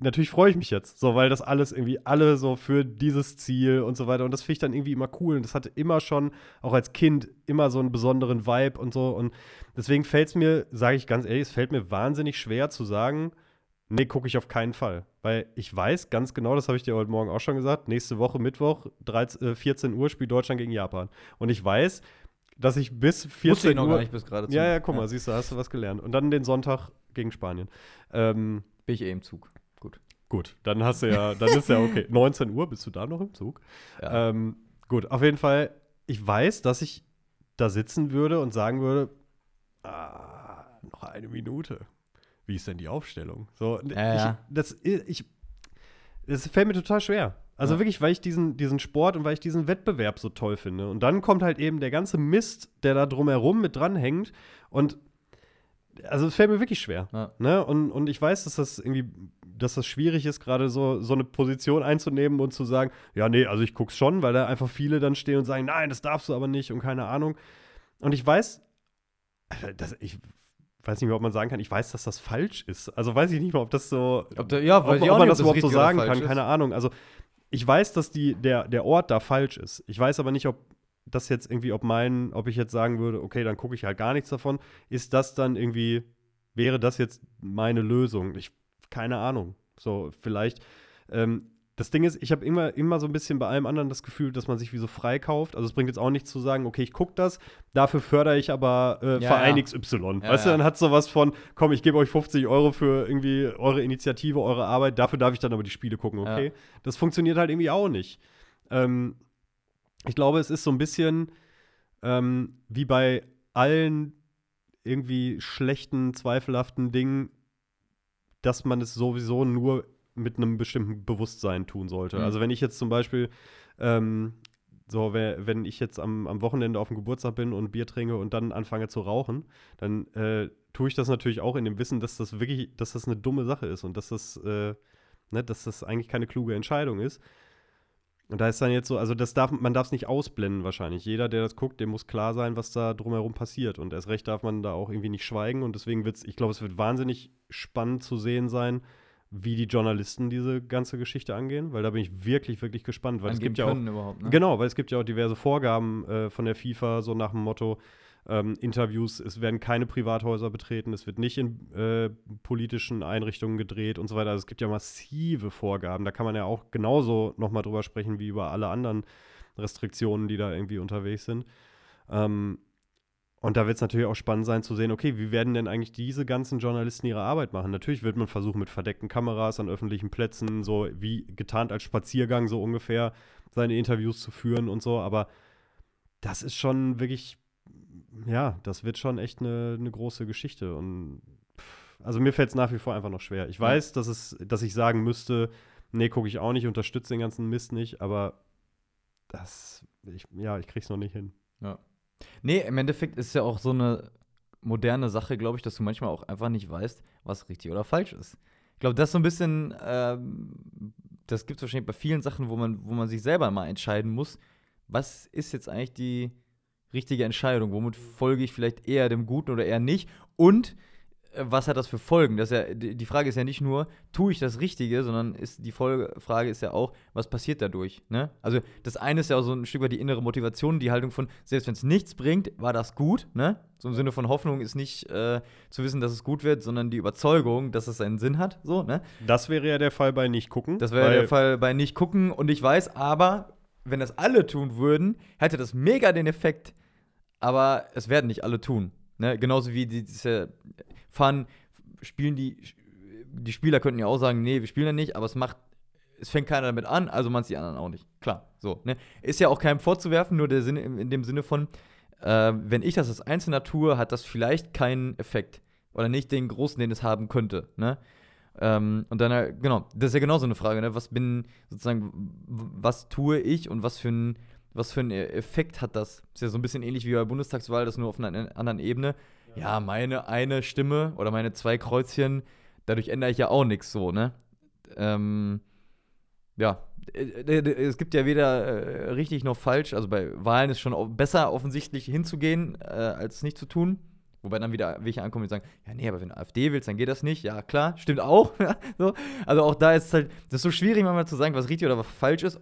natürlich freue ich mich jetzt, so, weil das alles irgendwie alle so für dieses Ziel und so weiter. Und das finde ich dann irgendwie immer cool. Und das hatte immer schon, auch als Kind, immer so einen besonderen Vibe und so. Und deswegen fällt es mir, sage ich ganz ehrlich, es fällt mir wahnsinnig schwer zu sagen, Nee, gucke ich auf keinen Fall. Weil ich weiß ganz genau, das habe ich dir heute Morgen auch schon gesagt, nächste Woche Mittwoch, 13, äh, 14 Uhr spielt Deutschland gegen Japan. Und ich weiß, dass ich bis 14 ich noch Uhr. gar nicht bis gerade ja, ja, guck mal, siehst du, hast du was gelernt. Und dann den Sonntag gegen Spanien. Ähm, Bin ich eh im Zug. Gut. dann hast du ja, dann ist ja okay. 19 Uhr, bist du da noch im Zug? Ja. Ähm, gut, auf jeden Fall, ich weiß, dass ich da sitzen würde und sagen würde, ah, noch eine Minute. Wie ist denn die Aufstellung? So, Ja, ja. Ich, das, ich, das fällt mir total schwer. Also Ja. wirklich, weil ich diesen, diesen Sport und weil ich diesen Wettbewerb so toll finde. Und dann kommt halt eben der ganze Mist, der da drumherum mit dranhängt. Und also es fällt mir wirklich schwer. Ja. Ne? Und, und ich weiß, dass das irgendwie, dass das schwierig ist, gerade so, so eine Position einzunehmen und zu sagen, ja, nee, also ich guck's schon, weil da einfach viele dann stehen und sagen, nein, das darfst du aber nicht und keine Ahnung. Und ich weiß, dass ich weiß nicht mehr, ob man sagen kann, ich weiß, dass das falsch ist. Also weiß ich nicht mal, ob das so, Ob da, ja, ob, ob man nicht, das überhaupt so sagen kann, ist. keine Ahnung. Also ich weiß, dass die, der, der Ort da falsch ist. Ich weiß aber nicht, ob das jetzt irgendwie, ob mein, ob ich jetzt sagen würde, okay, dann gucke ich halt gar nichts davon. Ist das dann irgendwie, wäre das jetzt meine Lösung? Ich, keine Ahnung. So, vielleicht. Ähm, das Ding ist, ich habe immer, immer so ein bisschen bei allem anderen das Gefühl, dass man sich wie so freikauft. Also es bringt jetzt auch nichts zu sagen, okay, ich gucke das, dafür fördere ich aber äh, Ja, Verein ja. XY. Ja, weißt du, dann hat sowas von, komm, ich gebe euch 50 Euro für irgendwie eure Initiative, eure Arbeit, dafür darf ich dann aber die Spiele gucken, okay? Das funktioniert halt irgendwie auch nicht. Ähm, ich glaube, es ist so ein bisschen ähm, wie bei allen irgendwie schlechten, zweifelhaften Dingen, dass man es sowieso nur mit einem bestimmten Bewusstsein tun sollte. Mhm. Also wenn ich jetzt zum Beispiel ähm, so, wenn ich jetzt am, am Wochenende auf dem Geburtstag bin und Bier trinke und dann anfange zu rauchen, dann äh, tue ich das natürlich auch in dem Wissen, dass das wirklich, dass das eine dumme Sache ist und dass das, äh, ne, dass das eigentlich keine kluge Entscheidung ist. Und da ist dann jetzt so, also das darf, man darf es nicht ausblenden wahrscheinlich. Jeder, der das guckt, dem muss klar sein, was da drumherum passiert. Und erst recht darf man da auch irgendwie nicht schweigen. Und deswegen wird es, ich glaube, es wird wahnsinnig spannend zu sehen sein, wie die Journalisten diese ganze Geschichte angehen, weil da bin ich wirklich, wirklich gespannt, weil es gibt ja auch ne? Genau, weil es gibt ja auch diverse Vorgaben äh, von der FIFA, so nach dem Motto, ähm, Interviews, es werden keine Privathäuser betreten, es wird nicht in äh, politischen Einrichtungen gedreht und so weiter. Also es gibt ja massive Vorgaben. Da kann man ja auch genauso nochmal drüber sprechen wie über alle anderen Restriktionen, die da irgendwie unterwegs sind. Ähm, und da wird es natürlich auch spannend sein zu sehen, okay, wie werden denn eigentlich diese ganzen Journalisten ihre Arbeit machen? Natürlich wird man versuchen, mit verdeckten Kameras an öffentlichen Plätzen, so wie getarnt als Spaziergang so ungefähr, seine Interviews zu führen und so, aber das ist schon wirklich, ja, das wird schon echt eine, eine große Geschichte. Und also mir fällt es nach wie vor einfach noch schwer. Ich weiß, dass es, dass ich sagen müsste, nee, gucke ich auch nicht, unterstütze den ganzen Mist nicht, aber das, ich, ja, ich krieg's noch nicht hin. Ja. Nee, im Endeffekt ist ja auch so eine moderne Sache, glaube ich, dass du manchmal auch einfach nicht weißt, was richtig oder falsch ist. Ich glaube, das ist so ein bisschen, ähm, das gibt es wahrscheinlich bei vielen Sachen, wo man, wo man sich selber mal entscheiden muss, was ist jetzt eigentlich die richtige Entscheidung? Womit folge ich vielleicht eher dem Guten oder eher nicht? Und äh, was hat das für Folgen? Das ist ja, die Frage ist ja nicht nur, tue ich das Richtige, sondern ist die Folge, Frage ist ja auch, was passiert dadurch? Ne? Also das eine ist ja auch so ein Stück weit die innere Motivation, die Haltung von, selbst wenn es nichts bringt, war das gut, ne? So im Sinne von Hoffnung ist nicht äh, zu wissen, dass es gut wird, sondern die Überzeugung, dass es einen Sinn hat, so, ne? Das wäre ja der Fall bei nicht gucken. Das wäre der Fall bei nicht gucken und ich weiß, aber wenn das alle tun würden, hätte das mega den Effekt. Aber es werden nicht alle tun. Ne? Genauso wie die, diese Fun spielen die, die Spieler könnten ja auch sagen, nee, wir spielen ja nicht, aber es macht, es fängt keiner damit an, also man die anderen auch nicht. Klar, so. Ne? Ist ja auch keinem vorzuwerfen, nur der Sinne, in, dem Sinne von, äh, wenn ich das als Einzelner tue, hat das vielleicht keinen Effekt. Oder nicht den großen, den es haben könnte. Ne? Ähm, und dann, äh, genau, das ist ja genauso eine Frage, ne? Was bin sozusagen, was tue ich und was für ein, was für einen E- Effekt hat das? Ist ja so ein bisschen ähnlich wie bei der Bundestagswahl, das nur auf einer anderen Ebene. Ja, meine eine Stimme oder meine zwei Kreuzchen, dadurch ändere ich ja auch nichts so, ne? Ähm, ja, äh, äh, es gibt ja weder äh, richtig noch falsch. Also bei Wahlen ist schon besser offensichtlich hinzugehen, äh, als nicht zu tun. Wobei dann wieder welche ankommen und sagen, ja, nee, aber wenn du AfD willst, dann geht das nicht. Ja, klar, stimmt auch. ja, so. Also auch da ist es halt, das ist so schwierig, manchmal zu sagen, was richtig oder was falsch ist,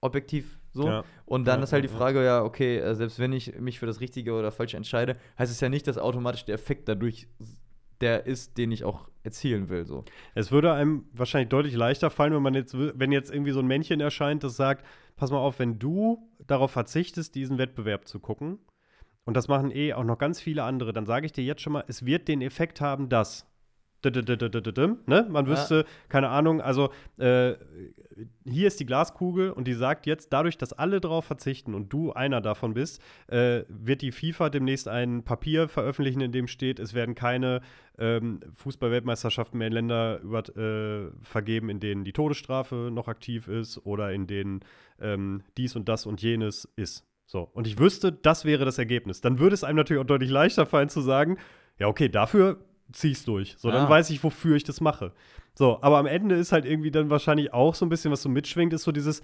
objektiv so. Ja. Und dann Ja, ist halt die. Frage, ja, okay, äh, selbst wenn ich mich für das Richtige oder Falsche entscheide, heißt es ja nicht, dass automatisch der Effekt dadurch der ist, den ich auch erzielen will. So. Es würde einem wahrscheinlich deutlich leichter fallen, wenn man jetzt, wenn jetzt irgendwie so ein Männchen erscheint, das sagt, pass mal auf, wenn du darauf verzichtest, diesen Wettbewerb zu gucken, und das machen eh auch noch ganz viele andere, dann sage ich dir jetzt schon mal, es wird den Effekt haben, dass. Ne? Man wüsste, keine Ahnung, also äh, hier ist die Glaskugel und die sagt jetzt, dadurch, dass alle darauf verzichten und du einer davon bist, äh, wird die FIFA demnächst ein Papier veröffentlichen, in dem steht, es werden keine ähm, Fußball-Weltmeisterschaften mehr in Länder über, äh, vergeben, in denen die Todesstrafe noch aktiv ist oder in denen ähm, dies und das und jenes ist. So, und ich wüsste, das wäre das Ergebnis. Dann würde es einem natürlich auch deutlich leichter fallen zu sagen, ja, okay, dafür es durch. So, dann ah. weiß ich, wofür ich das mache. So, aber am Ende ist halt irgendwie dann wahrscheinlich auch so ein bisschen, was so mitschwingt, ist so dieses,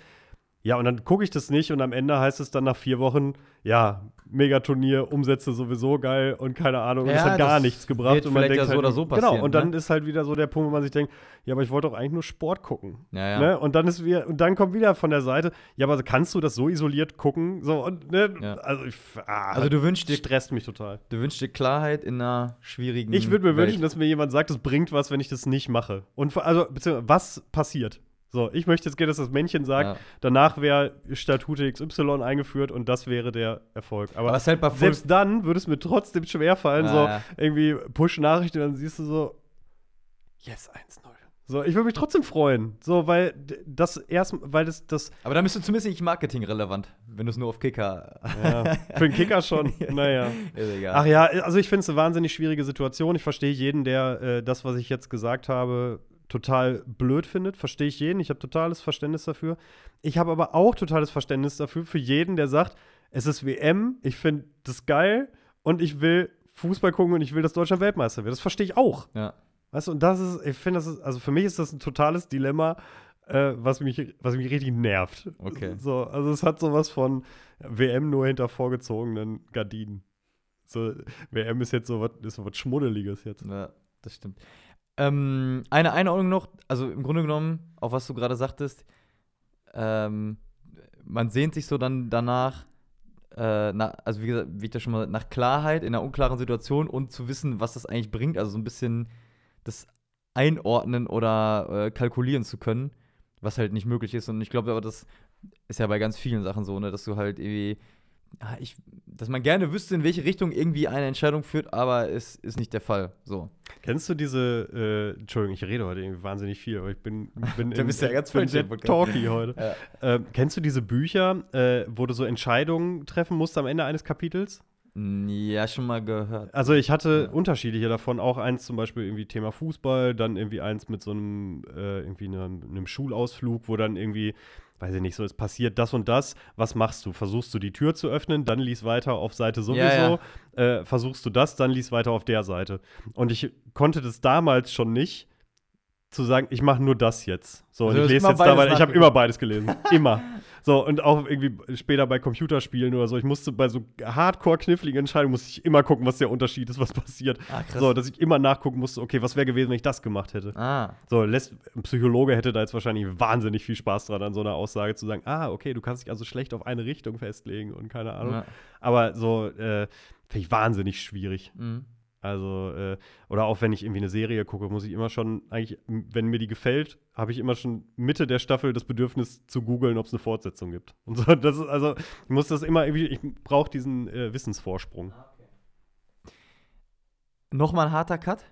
ja, und dann gucke ich das nicht und am Ende heißt es dann nach vier Wochen, ja, Megaturnier, Umsätze sowieso geil und keine Ahnung, ja, es hat gar nichts gebracht. und man denkt ja so halt, oder so passieren, Genau, und dann ne? ist halt wieder so der Punkt, wo man sich denkt, ja, aber ich wollte doch eigentlich nur Sport gucken. Ja, ja. Ne? Und dann ist wieder, und dann kommt wieder von der Seite, ja, aber kannst du das so isoliert gucken? So, und, ne? Ja. Also, ich, ah, also du wünschst dir, stresst mich total. Du wünschst dir Klarheit in einer schwierigen Ich würde mir Welt. wünschen, dass mir jemand sagt, es bringt was, wenn ich das nicht mache. Und also, beziehungsweise, was passiert? So, ich möchte jetzt gerne, dass das Männchen sagt, ja. danach wäre Statute XY eingeführt und das wäre der Erfolg. Aber, Aber halt selbst dann würde es mir trotzdem schwerfallen, ja, so irgendwie Push-Nachrichten und dann siehst du so, yes, 1-0. So, ich würde mich trotzdem freuen. So, weil das erst, weil das, das. Aber dann bist du zumindest nicht marketingrelevant, wenn du es nur auf Kicker. Ja, für den Kicker schon. naja. Ist egal. Ach ja, also ich finde es eine wahnsinnig schwierige Situation. Ich verstehe jeden, der äh, das, was ich jetzt gesagt habe, total blöd findet, verstehe ich jeden. Ich habe totales Verständnis dafür. Ich habe aber auch totales Verständnis dafür für jeden, der sagt, es ist WM, ich finde das geil und ich will Fußball gucken und ich will, dass Deutschland Weltmeister wird. Das verstehe ich auch. Ja. Weißt du, und das ist, ich finde, das ist, also für mich ist das ein totales Dilemma, äh, was, mich, was mich richtig nervt. Okay. So, also es hat sowas von WM nur hinter vorgezogenen Gardinen. So, WM ist jetzt so was, ist so was Schmuddeliges jetzt. Ja, das stimmt. Ähm, eine Einordnung noch, also im Grunde genommen, auf was du gerade sagtest, ähm, man sehnt sich so dann danach, äh, nach, also wie gesagt, wie ich das schon mal, nach Klarheit in einer unklaren Situation und zu wissen, was das eigentlich bringt, also so ein bisschen das einordnen oder äh, kalkulieren zu können, was halt nicht möglich ist. Und ich glaube aber, das ist ja bei ganz vielen Sachen so, ne, dass du halt irgendwie Ah, ich, dass man gerne wüsste, in welche Richtung irgendwie eine Entscheidung führt, aber es ist nicht der Fall. So. Kennst du diese, äh, Entschuldigung, ich rede heute irgendwie wahnsinnig viel, aber ich bin, bin da bist ja ganz bin talky heute. Ja. Ähm, kennst du diese Bücher, äh, wo du so Entscheidungen treffen musst am Ende eines Kapitels? Ja, schon mal gehört. Also ich hatte ja. unterschiedliche davon, auch eins zum Beispiel irgendwie Thema Fußball, dann irgendwie eins mit so einem, äh, irgendwie einem, einem Schulausflug, wo dann irgendwie weiß ich nicht, so es passiert das und das, was machst du? Versuchst du die Tür zu öffnen, dann lies weiter auf Seite sowieso, ja, ja. Äh, versuchst du das, dann lies weiter auf der Seite. Und ich konnte das damals schon nicht zu sagen, ich mache nur das jetzt. So, also und ich lese jetzt da, weil ich habe immer beides gelesen. immer. So, und auch irgendwie später bei Computerspielen oder so. Ich musste bei so hardcore kniffligen Entscheidungen musste ich immer gucken, was der Unterschied ist, was passiert. Ah, so, dass ich immer nachgucken musste, okay, was wäre gewesen, wenn ich das gemacht hätte. Ah. So, lässt, ein Psychologe hätte da jetzt wahrscheinlich wahnsinnig viel Spaß dran, an so einer Aussage zu sagen, ah, okay, du kannst dich also schlecht auf eine Richtung festlegen und keine Ahnung. Ja. Aber so, äh, finde ich wahnsinnig schwierig. Mhm. Also, äh, oder auch wenn ich irgendwie eine Serie gucke, muss ich immer schon, eigentlich, wenn mir die gefällt, habe ich immer schon Mitte der Staffel das Bedürfnis zu googeln, ob es eine Fortsetzung gibt. Und so, das ist, also, ich muss das immer irgendwie, ich brauche diesen äh, Wissensvorsprung. Ah, okay. Nochmal ein harter Cut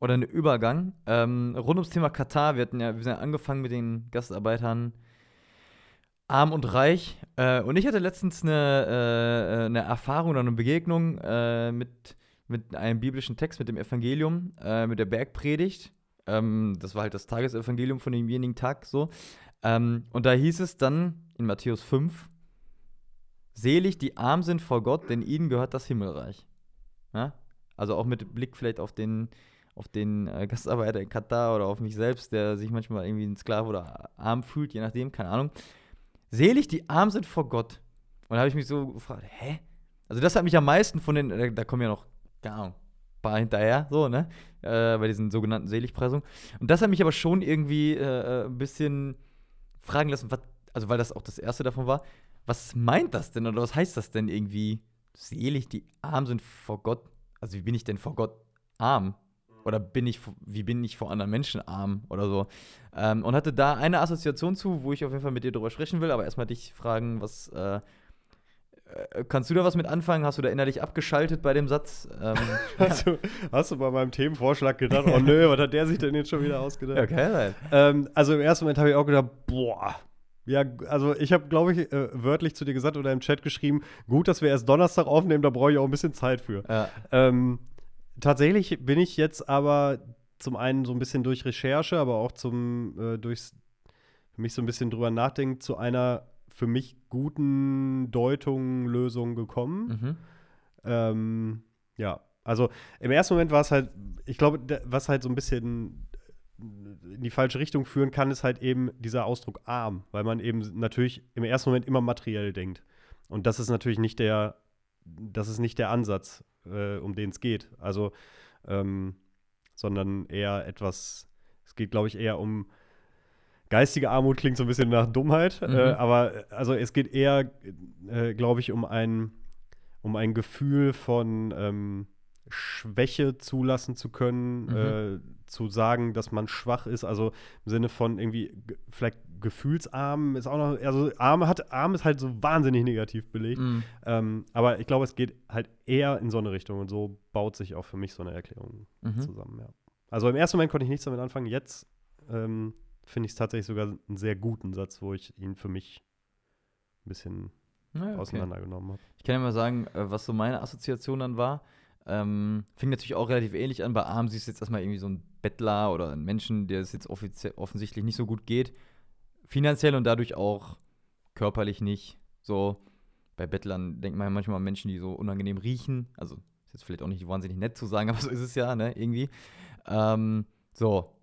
oder ein Übergang. Ähm, rund ums Thema Katar, wir hatten ja, wir sind ja angefangen mit den Gastarbeitern arm und reich. Äh, und ich hatte letztens eine, äh, eine Erfahrung oder eine Begegnung äh, mit mit einem biblischen Text, mit dem Evangelium, äh, mit der Bergpredigt. Ähm, das war halt das Tagesevangelium von demjenigen Tag so. Ähm, und da hieß es dann in Matthäus 5, Selig, die arm sind vor Gott, denn ihnen gehört das Himmelreich. Ja? Also auch mit Blick vielleicht auf den, auf den äh, Gastarbeiter in Katar oder auf mich selbst, der sich manchmal irgendwie ein Sklave oder arm fühlt, je nachdem, keine Ahnung. Selig, die arm sind vor Gott. Und da habe ich mich so gefragt, hä? Also das hat mich am meisten von den, da kommen ja noch keine Ahnung, paar hinterher, so, ne? Äh, bei diesen sogenannten Seligpreisungen. Und das hat mich aber schon irgendwie äh, äh, ein bisschen fragen lassen, was, also weil das auch das erste davon war, was meint das denn oder was heißt das denn irgendwie? Selig, die arm sind vor Gott. Also wie bin ich denn vor Gott arm? oder bin ich, wie bin ich vor anderen Menschen arm oder so. Ähm, und hatte da eine Assoziation zu, wo ich auf jeden Fall mit dir drüber sprechen will, aber erstmal dich fragen, was äh, kannst du da was mit anfangen? Hast du da innerlich abgeschaltet bei dem Satz? Ähm, hast, du, hast, du, bei meinem Themenvorschlag gedacht, oh nö, was hat der sich denn jetzt schon wieder ausgedacht? Okay, ähm, also im ersten Moment habe ich auch gedacht, boah. Ja, also ich habe, glaube ich, äh, wörtlich zu dir gesagt oder im Chat geschrieben, gut, dass wir erst Donnerstag aufnehmen, da brauche ich auch ein bisschen Zeit für. Ja. Ähm, tatsächlich bin ich jetzt aber zum einen so ein bisschen durch Recherche, aber auch zum äh, durchs für mich so ein bisschen drüber nachdenken zu einer für mich guten Deutungen, Lösungen gekommen. Mhm. Ähm, ja, also im ersten Moment war es halt, ich glaube, was halt so ein bisschen in die falsche Richtung führen kann, ist halt eben dieser Ausdruck arm, weil man eben natürlich im ersten Moment immer materiell denkt. Und das ist natürlich nicht der, das ist nicht der Ansatz, äh, um den es geht. Also, ähm, sondern eher etwas, es geht, glaube ich, eher um geistige Armut klingt so ein bisschen nach Dummheit, äh, mhm. äh, aber also es geht eher, äh, glaube ich, um ein, um ein Gefühl von ähm, Schwäche zulassen zu können, mhm. äh, zu sagen, dass man schwach ist, also im Sinne von irgendwie vielleicht gefühlsarm ist auch noch, also arm hat, arm ist halt so wahnsinnig negativ belegt, mhm. ähm, aber ich glaube, es geht halt eher in so eine Richtung und so baut sich auch für mich so eine Erklärung mhm. zusammen, ja. Also im ersten Moment konnte ich nichts damit anfangen, jetzt ähm, finde ich es tatsächlich sogar einen sehr guten Satz, wo ich ihn für mich ein bisschen naja, okay. auseinandergenommen habe. Ich kann ja mal sagen, äh, was so meine Assoziation dann war. Ähm, fing natürlich auch relativ ähnlich an. Bei Arm siehst du jetzt erstmal irgendwie so ein Bettler oder einen Menschen, der es jetzt offensichtlich nicht so gut geht. Finanziell und dadurch auch körperlich nicht. So, bei Bettlern denkt man ja manchmal an Menschen, die so unangenehm riechen. Also, ist jetzt vielleicht auch nicht wahnsinnig nett zu sagen, aber so ist es ja, ne, irgendwie. Ähm, so,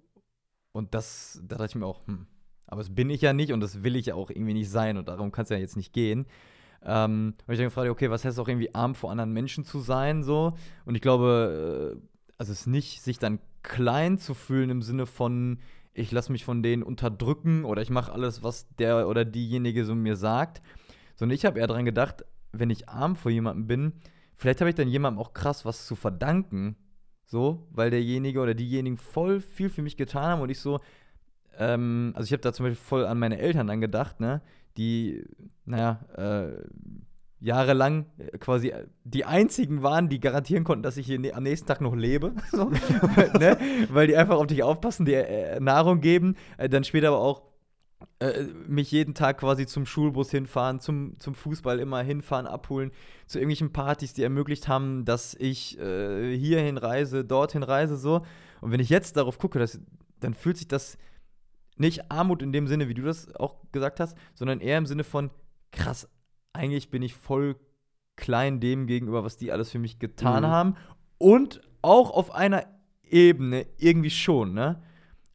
und das, da dachte ich mir auch, hm, aber das bin ich ja nicht und das will ich ja auch irgendwie nicht sein und darum kann es ja jetzt nicht gehen. Ähm, und ich dann gefragt, okay, was heißt auch irgendwie arm vor anderen Menschen zu sein, so? Und ich glaube, äh, also es ist nicht, sich dann klein zu fühlen im Sinne von, ich lasse mich von denen unterdrücken oder ich mache alles, was der oder diejenige so mir sagt, sondern ich habe eher daran gedacht, wenn ich arm vor jemandem bin, vielleicht habe ich dann jemandem auch krass was zu verdanken, so, weil derjenige oder diejenigen voll viel für mich getan haben und ich so, ähm, also ich habe da zum Beispiel voll an meine Eltern dann gedacht, ne, die, naja, äh, jahrelang äh, quasi äh, die einzigen waren, die garantieren konnten, dass ich hier ne am nächsten Tag noch lebe. so, ne? Weil die einfach auf dich aufpassen, dir äh, Nahrung geben, äh, dann später aber auch äh, mich jeden Tag quasi zum Schulbus hinfahren, zum, zum Fußball immer hinfahren, abholen, zu irgendwelchen Partys, die ermöglicht haben, dass ich äh, hierhin reise, dorthin reise, so. Und wenn ich jetzt darauf gucke, dass, dann fühlt sich das nicht Armut in dem Sinne, wie du das auch gesagt hast, sondern eher im Sinne von, krass, eigentlich bin ich voll klein dem gegenüber, was die alles für mich getan mhm. haben. Und auch auf einer Ebene irgendwie schon, ne?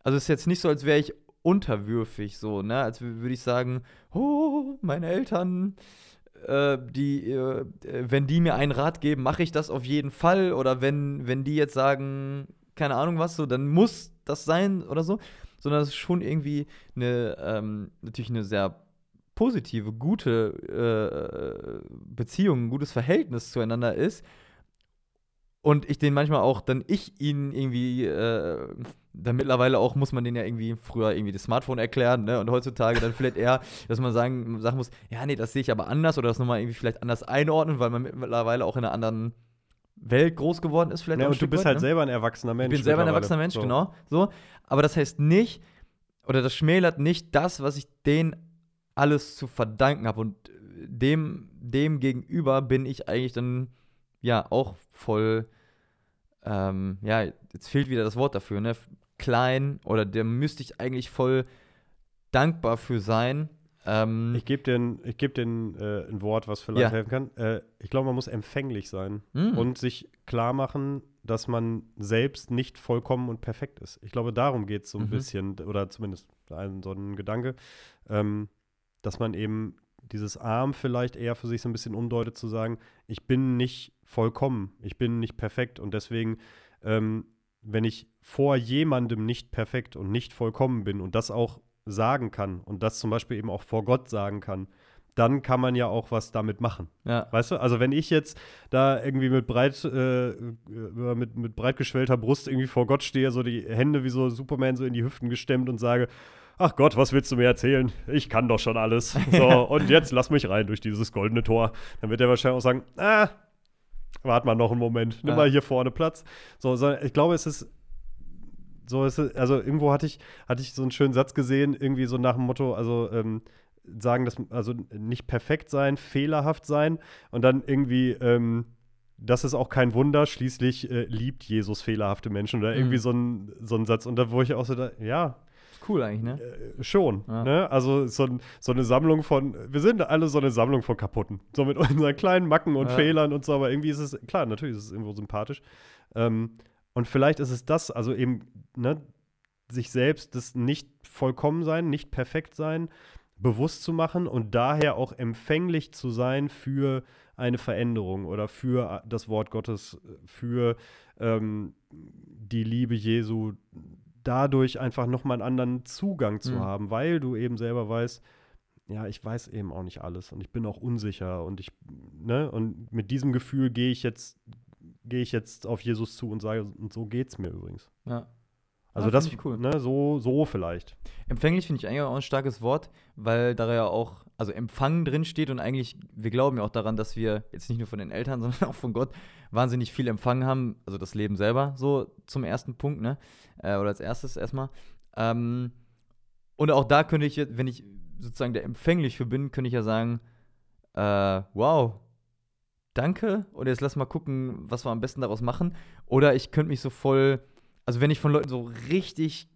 Also es ist jetzt nicht so, als wäre ich unterwürfig, so, ne? Als würde ich sagen, oh, meine Eltern, äh, die, äh, wenn die mir einen Rat geben, mache ich das auf jeden Fall. Oder wenn, wenn die jetzt sagen, keine Ahnung was, so, dann muss das sein oder so. Sondern es ist schon irgendwie eine, ähm, natürlich eine sehr positive, gute äh, Beziehung, ein gutes Verhältnis zueinander ist und ich den manchmal auch, dann ich ihn irgendwie, äh, dann mittlerweile auch muss man den ja irgendwie früher irgendwie das Smartphone erklären, ne? Und heutzutage dann vielleicht eher, dass man sagen, sagen muss, ja, nee, das sehe ich aber anders oder das nochmal irgendwie vielleicht anders einordnen, weil man mittlerweile auch in einer anderen Welt groß geworden ist, vielleicht. Ja, und du bist weit, halt ne? selber ein erwachsener Mensch. Ich bin selber ein erwachsener Mensch, so. genau. So. Aber das heißt nicht, oder das schmälert nicht das, was ich denen alles zu verdanken habe. Und dem, dem gegenüber bin ich eigentlich dann ja auch voll, ähm, ja, jetzt fehlt wieder das Wort dafür, ne? Klein oder der müsste ich eigentlich voll dankbar für sein. Ähm, ich gebe dir, ich geb dir äh, ein Wort, was vielleicht ja. helfen kann. Äh, ich glaube, man muss empfänglich sein mhm. und sich klar machen, dass man selbst nicht vollkommen und perfekt ist. Ich glaube, darum geht es so ein mhm. bisschen, oder zumindest ein, so ein Gedanke, ähm, dass man eben dieses Arm vielleicht eher für sich so ein bisschen umdeutet, zu sagen, ich bin nicht vollkommen, ich bin nicht perfekt und deswegen, ähm, wenn ich vor jemandem nicht perfekt und nicht vollkommen bin und das auch sagen kann und das zum Beispiel eben auch vor Gott sagen kann, dann kann man ja auch was damit machen. Ja. Weißt du? Also wenn ich jetzt da irgendwie mit breit, äh, mit, mit breit geschwellter Brust irgendwie vor Gott stehe, so die Hände wie so Superman so in die Hüften gestemmt und sage, ach Gott, was willst du mir erzählen? Ich kann doch schon alles. So, und jetzt lass mich rein durch dieses goldene Tor. Dann wird er wahrscheinlich auch sagen, ah, warte mal noch einen Moment, nimm Ja. mal hier vorne Platz. So, so, ich glaube, es ist so ist es, also irgendwo hatte ich, hatte ich so einen schönen Satz gesehen, irgendwie so nach dem Motto, also ähm, sagen, dass, also nicht perfekt sein, fehlerhaft sein und dann irgendwie, ähm, das ist auch kein Wunder, schließlich äh, liebt Jesus fehlerhafte Menschen oder irgendwie Mhm. so ein, so ein Satz. Und da, wo ich auch so da, ja, Ist cool eigentlich, ne? äh, schon. Ja. Ne? Also so, so eine Sammlung von, wir sind alle so eine Sammlung von Kaputten. So mit unseren kleinen Macken und Ja. Fehlern und so, aber irgendwie ist es, klar, natürlich ist es irgendwo sympathisch. Ähm, und vielleicht ist es das, also eben, ne, sich selbst das nicht vollkommen sein, nicht perfekt sein, bewusst zu machen und daher auch empfänglich zu sein für eine Veränderung oder für äh, das Wort Gottes, für ähm, die Liebe Jesu, dadurch einfach nochmal einen anderen Zugang zu Mhm. haben, weil du eben selber weißt, ja, ich weiß eben auch nicht alles und ich bin auch unsicher und ich, ne, und mit diesem Gefühl gehe ich jetzt, gehe ich jetzt auf Jesus zu und sage, und so geht's mir übrigens. Ja. Also Ja, das, find ich cool. ne, so, so vielleicht. Empfänglich finde ich eigentlich auch ein starkes Wort, weil da ja auch, also Empfangen drin steht und eigentlich, wir glauben ja auch daran, dass wir jetzt nicht nur von den Eltern, sondern auch von Gott wahnsinnig viel empfangen haben, also das Leben selber, so zum ersten Punkt, ne? Äh, oder als erstes erstmal. Ähm, und auch da könnte ich, wenn ich sozusagen der empfänglich für bin, könnte ich ja sagen, äh, wow, danke. Und jetzt lass mal gucken, was wir am besten daraus machen. Oder ich könnte mich so voll, also wenn ich von Leuten so richtig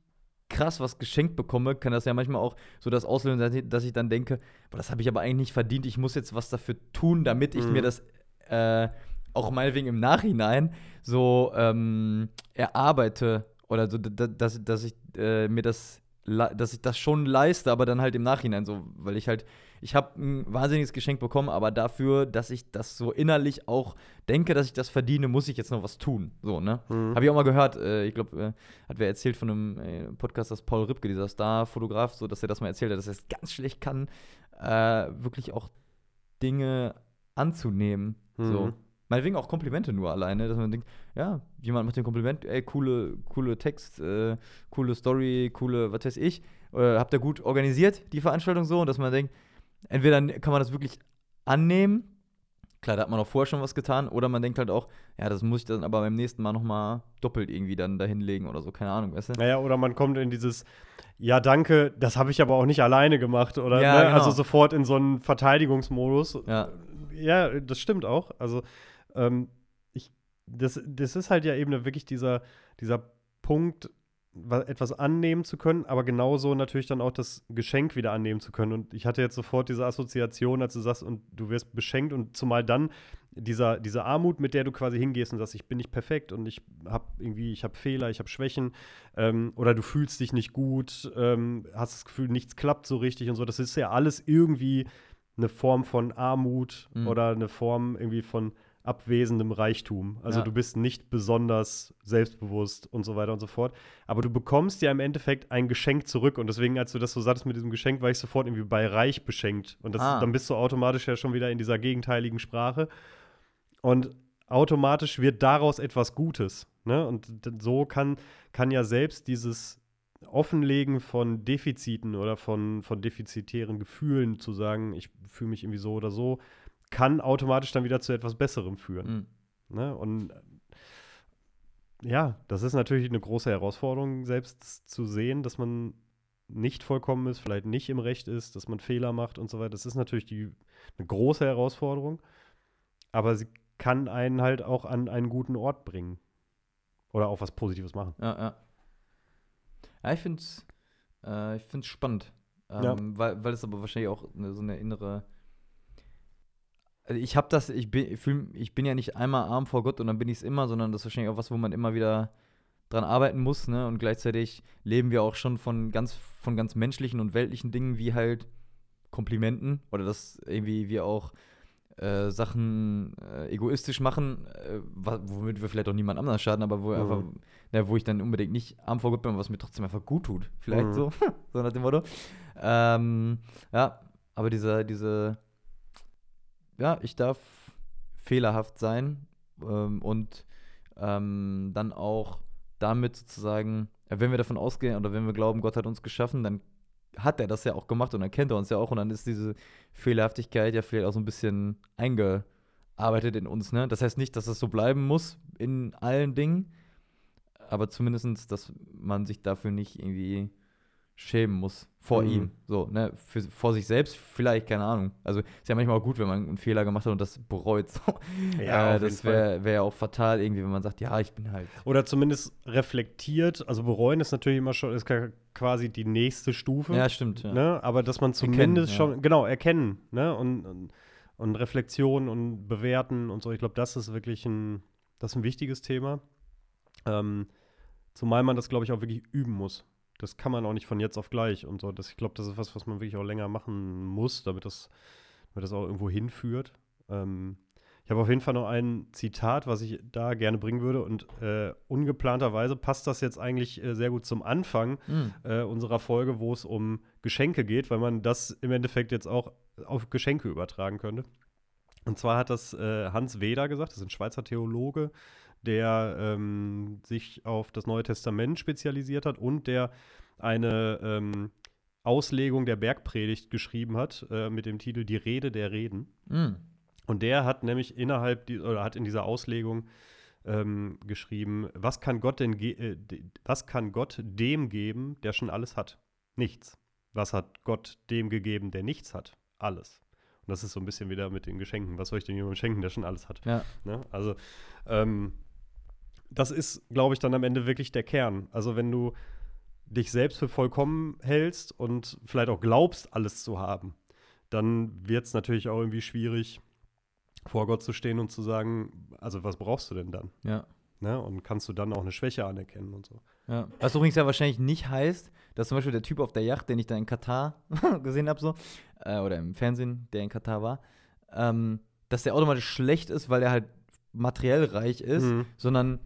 krass was geschenkt bekomme, kann das ja manchmal auch so das auslösen, dass ich- dann denke, boah, das habe ich aber eigentlich nicht verdient, ich muss jetzt was dafür tun, damit ich Mhm. mir das äh, auch meinetwegen im Nachhinein so ähm, erarbeite oder so, da- dass, dass ich äh, mir das, dass ich das schon leiste, aber dann halt im Nachhinein so, weil ich halt, ich habe ein wahnsinniges Geschenk bekommen, aber dafür, dass ich das so innerlich auch denke, dass ich das verdiene, muss ich jetzt noch was tun, so, ne? Mhm. Habe ich auch mal gehört, äh, ich glaube, äh, hat wer erzählt von einem äh, Podcast, dass Paul Ripke, dieser Star-Fotograf, so, dass er das mal erzählt hat, dass er es ganz schlecht kann, äh, wirklich auch Dinge anzunehmen. So. Mhm. Meinetwegen auch Komplimente nur alleine, dass man denkt, ja, jemand macht dir ein Kompliment, ey, coole, coole Text, äh, coole Story, coole, was weiß ich, äh, habt ihr gut organisiert, die Veranstaltung so, und dass man denkt, entweder kann man das wirklich annehmen, klar, da hat man auch vorher schon was getan, oder man denkt halt auch, ja, das muss ich dann aber beim nächsten Mal nochmal doppelt irgendwie dann dahinlegen oder so, keine Ahnung, weißt du? Naja, oder man kommt in dieses, ja, danke, das habe ich aber auch nicht alleine gemacht, oder? Ja, ne? genau. Also sofort in so einen Verteidigungsmodus. Ja. Ja, das stimmt auch. Also, ähm, ich, das, das ist halt ja eben wirklich dieser, dieser Punkt, etwas annehmen zu können, aber genauso natürlich dann auch das Geschenk wieder annehmen zu können. Und ich hatte jetzt sofort diese Assoziation, als du sagst, und du wirst beschenkt und zumal dann dieser, diese Armut, mit der du quasi hingehst und sagst, ich bin nicht perfekt und ich habe irgendwie, ich habe Fehler, ich habe Schwächen ähm, oder du fühlst dich nicht gut, ähm, hast das Gefühl, nichts klappt so richtig und so. Das ist ja alles irgendwie eine Form von Armut Mhm. oder eine Form irgendwie von abwesendem Reichtum. Also Ja. du bist nicht besonders selbstbewusst und so weiter und so fort. Aber du bekommst ja im Endeffekt ein Geschenk zurück. Und deswegen, als du das so sagtest mit diesem Geschenk, war ich sofort irgendwie bei reich beschenkt. Und das, Ah. dann bist du automatisch ja schon wieder in dieser gegenteiligen Sprache. Und automatisch wird daraus etwas Gutes. Ne? Und so kann, kann ja selbst dieses Offenlegen von Defiziten oder von, von defizitären Gefühlen zu sagen, ich fühle mich irgendwie so oder so, kann automatisch dann wieder zu etwas Besserem führen. Mhm. Ne? Und äh, ja, das ist natürlich eine große Herausforderung, selbst zu sehen, dass man nicht vollkommen ist, vielleicht nicht im Recht ist, dass man Fehler macht und so weiter. Das ist natürlich die, eine große Herausforderung, aber sie kann einen halt auch an einen guten Ort bringen. Oder auch was Positives machen. Ja, ja. Ja, ich finde es äh, ich find's spannend. Ähm, Ja. weil, weil es aber wahrscheinlich auch eine, so eine innere. Also ich habe das, ich bin, ich, fühl, ich bin ja nicht einmal arm vor Gott und dann bin ich es immer, sondern das ist wahrscheinlich auch was, wo man immer wieder dran arbeiten muss, ne? Und gleichzeitig leben wir auch schon von ganz, von ganz menschlichen und weltlichen Dingen wie halt Komplimenten oder dass irgendwie wir auch äh, Sachen äh, egoistisch machen, äh, womit wir vielleicht auch niemand anders schaden, aber wo Mhm. einfach, na, wo ich dann unbedingt nicht arm vor Gott bin, was mir trotzdem einfach gut tut. Vielleicht Mhm. so, so nach dem Motto. Ähm, ja, aber diese, diese, ja, ich darf fehlerhaft sein ähm, und ähm, dann auch damit sozusagen, wenn wir davon ausgehen oder wenn wir glauben, Gott hat uns geschaffen, dann hat er das ja auch gemacht und dann kennt er uns ja auch und dann ist diese Fehlerhaftigkeit ja vielleicht auch so ein bisschen eingearbeitet in uns. Ne? Das heißt nicht, dass es so bleiben muss in allen Dingen, aber zumindest, dass man sich dafür nicht irgendwie schämen muss vor mhm. ihm. So, ne, Für, vor sich selbst vielleicht, keine Ahnung. Also ist ja manchmal auch gut, wenn man einen Fehler gemacht hat und das bereut. Ja, äh, das wäre wär auch fatal irgendwie, wenn man sagt, ja, ich bin halt. Oder zumindest reflektiert, also bereuen ist natürlich immer schon, ist quasi die nächste Stufe. Ja, stimmt. Ja. Ne? Aber dass man zumindest erkennen, schon, genau, erkennen, ne? Und, und, und Reflexion und bewerten und so. Ich glaube, das ist wirklich ein, das ist ein wichtiges Thema. Ähm, zumal man das, glaube ich, auch wirklich üben muss das kann man auch nicht von jetzt auf gleich und so. Das, ich glaube, das ist was, was man wirklich auch länger machen muss, damit das, damit das auch irgendwo hinführt. Ähm, ich habe auf jeden Fall noch ein Zitat, was ich da gerne bringen würde. Und äh, ungeplanterweise passt das jetzt eigentlich äh, sehr gut zum Anfang mhm. äh, unserer Folge, wo es um Geschenke geht, weil man das im Endeffekt jetzt auch auf Geschenke übertragen könnte. Und zwar hat das äh, Hans Weder gesagt, das ist ein Schweizer Theologe, der ähm, sich auf das Neue Testament spezialisiert hat und der eine ähm, Auslegung der Bergpredigt geschrieben hat äh, mit dem Titel Die Rede der Reden. Mm. Und der hat nämlich innerhalb die, oder hat in dieser Auslegung ähm, geschrieben, was kann Gott denn äh, was kann Gott dem geben, der schon alles hat? Nichts. Was hat Gott dem gegeben, der nichts hat? Alles. Und das ist so ein bisschen wieder mit den Geschenken. Was soll ich denn jemandem schenken, der schon alles hat? Ja. Ne? Also ähm, das ist, glaube ich, dann am Ende wirklich der Kern. Also wenn du dich selbst für vollkommen hältst und vielleicht auch glaubst, alles zu haben, dann wird es natürlich auch irgendwie schwierig, vor Gott zu stehen und zu sagen, also was brauchst du denn dann? Ja. Ne? Und kannst du dann auch eine Schwäche anerkennen und so. Ja. Was übrigens ja wahrscheinlich nicht heißt, dass zum Beispiel der Typ auf der Yacht, den ich da in Katar gesehen habe, so, äh, oder im Fernsehen, der in Katar war, ähm, dass der automatisch schlecht ist, weil er halt materiell reich ist, mhm. sondern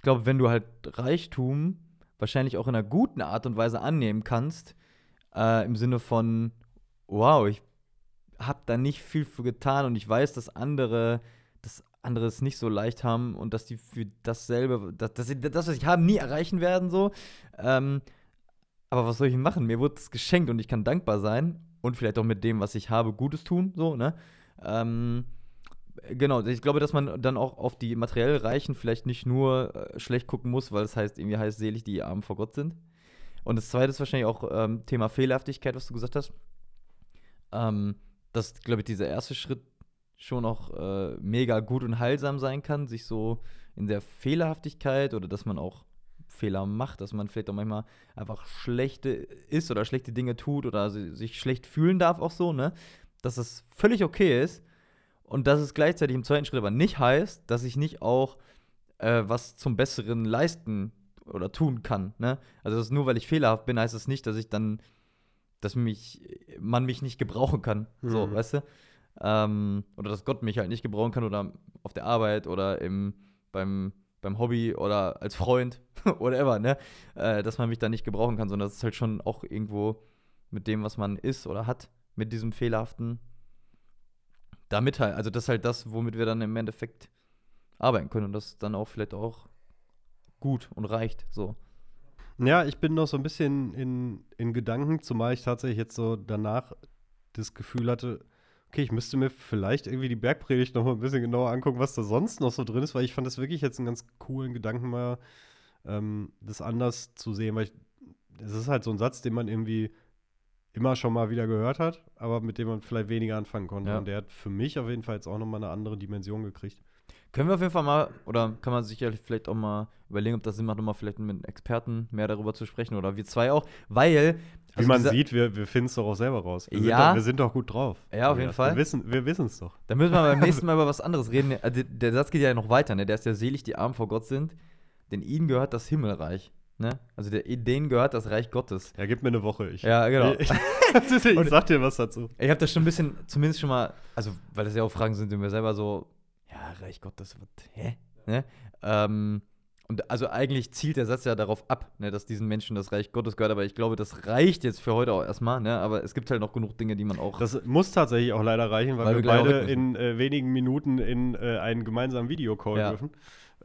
ich glaube, wenn du halt Reichtum wahrscheinlich auch in einer guten Art und Weise annehmen kannst, äh, im Sinne von, wow, ich habe da nicht viel für getan und ich weiß, dass andere das andere es nicht so leicht haben und dass die für dasselbe, dass, dass sie das, was ich habe, nie erreichen werden, so. Ähm, aber was soll ich machen? Mir wurde es geschenkt und ich kann dankbar sein und vielleicht auch mit dem, was ich habe, Gutes tun, so, ne? Ähm, Genau, ich glaube, dass man dann auch auf die materiell Reichen vielleicht nicht nur äh, schlecht gucken muss, weil es heißt, irgendwie heißt selig, die arm vor Gott sind. Und das zweite ist wahrscheinlich auch ähm, Thema Fehlerhaftigkeit, was du gesagt hast. Ähm, dass, glaube ich, dieser erste Schritt schon auch äh, mega gut und heilsam sein kann, sich so in der Fehlerhaftigkeit oder dass man auch Fehler macht, dass man vielleicht auch manchmal einfach schlechte ist oder schlechte Dinge tut oder sich schlecht fühlen darf auch so, ne? Dass das völlig okay ist und dass es gleichzeitig im zweiten Schritt aber nicht heißt, dass ich nicht auch äh, was zum Besseren leisten oder tun kann. Ne? Also nur weil ich fehlerhaft bin, heißt es das nicht, dass ich dann, dass mich, man mich nicht gebrauchen kann. Mhm. So, weißt du? Ähm, oder dass Gott mich halt nicht gebrauchen kann oder auf der Arbeit oder im, beim, beim Hobby oder als Freund, whatever, ne? Äh, dass man mich da nicht gebrauchen kann, sondern das ist halt schon auch irgendwo mit dem, was man ist oder hat, mit diesem fehlerhaften damit halt, also das ist halt das, womit wir dann im Endeffekt arbeiten können und das dann auch vielleicht auch gut und reicht so. Ja, ich bin noch so ein bisschen in, in Gedanken, zumal ich tatsächlich jetzt so danach das Gefühl hatte, okay, ich müsste mir vielleicht irgendwie die Bergpredigt noch mal ein bisschen genauer angucken, was da sonst noch so drin ist, weil ich fand das wirklich jetzt einen ganz coolen Gedanken mal, ähm, das anders zu sehen, weil es ist halt so ein Satz, den man irgendwie immer schon mal wieder gehört hat, aber mit dem man vielleicht weniger anfangen konnte. Ja. Und der hat für mich auf jeden Fall jetzt auch nochmal eine andere Dimension gekriegt. Können wir auf jeden Fall mal, oder kann man sicherlich vielleicht auch mal überlegen, ob das Sinn macht, nochmal vielleicht mit Experten mehr darüber zu sprechen oder wir zwei auch, weil. Also Wie man sieht, wir, wir finden es doch auch selber raus. Wir, ja, sind doch, wir sind doch gut drauf. Ja, auf jeden Fall. Wir wissen wir es doch. Dann müssen wir beim nächsten Mal über was anderes reden. Also, der Satz geht ja noch weiter, ne? Der ist ja selig, die arm vor Gott sind, denn ihnen gehört das Himmelreich. Ne? Also der, denen gehört das Reich Gottes. Ja, gib mir eine Woche. Ich, ja, genau. Ich, ich sag dir was dazu. Ich habe das schon ein bisschen, zumindest schon mal, also weil das ja auch Fragen sind, die mir selber so, ja, Reich Gottes, was, hä? Ne? Ähm, Und also eigentlich zielt der Satz ja darauf ab, ne, dass diesen Menschen das Reich Gottes gehört, aber ich glaube, das reicht jetzt für heute auch erstmal, ne? Aber es gibt halt noch genug Dinge, die man auch. Das muss tatsächlich auch leider reichen, weil, Weil wir, beide in äh, wenigen Minuten in äh, einen gemeinsamen Videocall Ja. dürfen.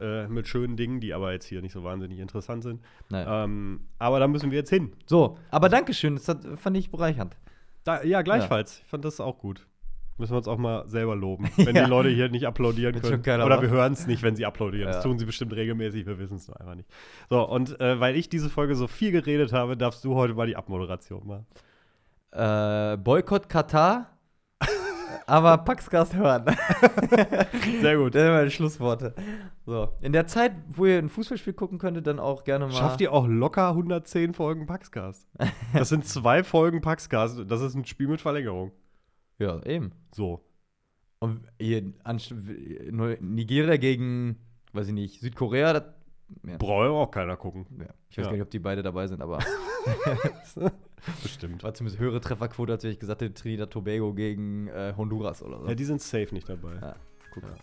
Äh, mit schönen Dingen, die aber jetzt hier nicht so wahnsinnig interessant sind. Ähm, aber da müssen wir jetzt hin. So, aber Dankeschön, das hat, fand ich bereichernd. Da, ja, gleichfalls. Ich fand das auch gut. Müssen wir uns auch mal selber loben, wenn Ja. die Leute hier nicht applaudieren können. Oder macht. wir hören es nicht, wenn sie applaudieren. Das Ja. tun sie bestimmt regelmäßig, wir wissen es nur einfach nicht. So, und äh, weil ich diese Folge so viel geredet habe, darfst du heute mal die Abmoderation machen. Äh, Boykott Katar, aber Paxcast hören. Sehr gut. Das sind meine Schlussworte. So. In der Zeit, wo ihr ein Fußballspiel gucken könntet, dann auch gerne mal. Schafft ihr auch locker 110 Folgen Paxcast? Das sind zwei Folgen Paxcast. Das ist ein Spiel mit Verlängerung. Ja, eben. So. Und anst- Nigeria gegen, weiß ich nicht, Südkorea, das. Ja. Braucht auch keiner gucken. Ja. Ich weiß Ja. gar nicht, ob die beide dabei sind, aber Bestimmt. war zumindest höhere Trefferquote, als ich gesagt hätte, Trinidad Tobago gegen äh, Honduras oder so. Ja, die sind safe nicht dabei. Ja, guck mal.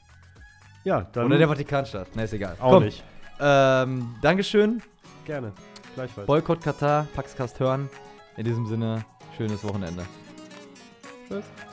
Ja, dann Oder der Vatikanstaat. Na, ist egal. auch Komm, nicht. Ähm, Dankeschön. Gerne. Gleichfalls. Boykott Katar, Paxcast hören. In diesem Sinne, schönes Wochenende. Tschüss.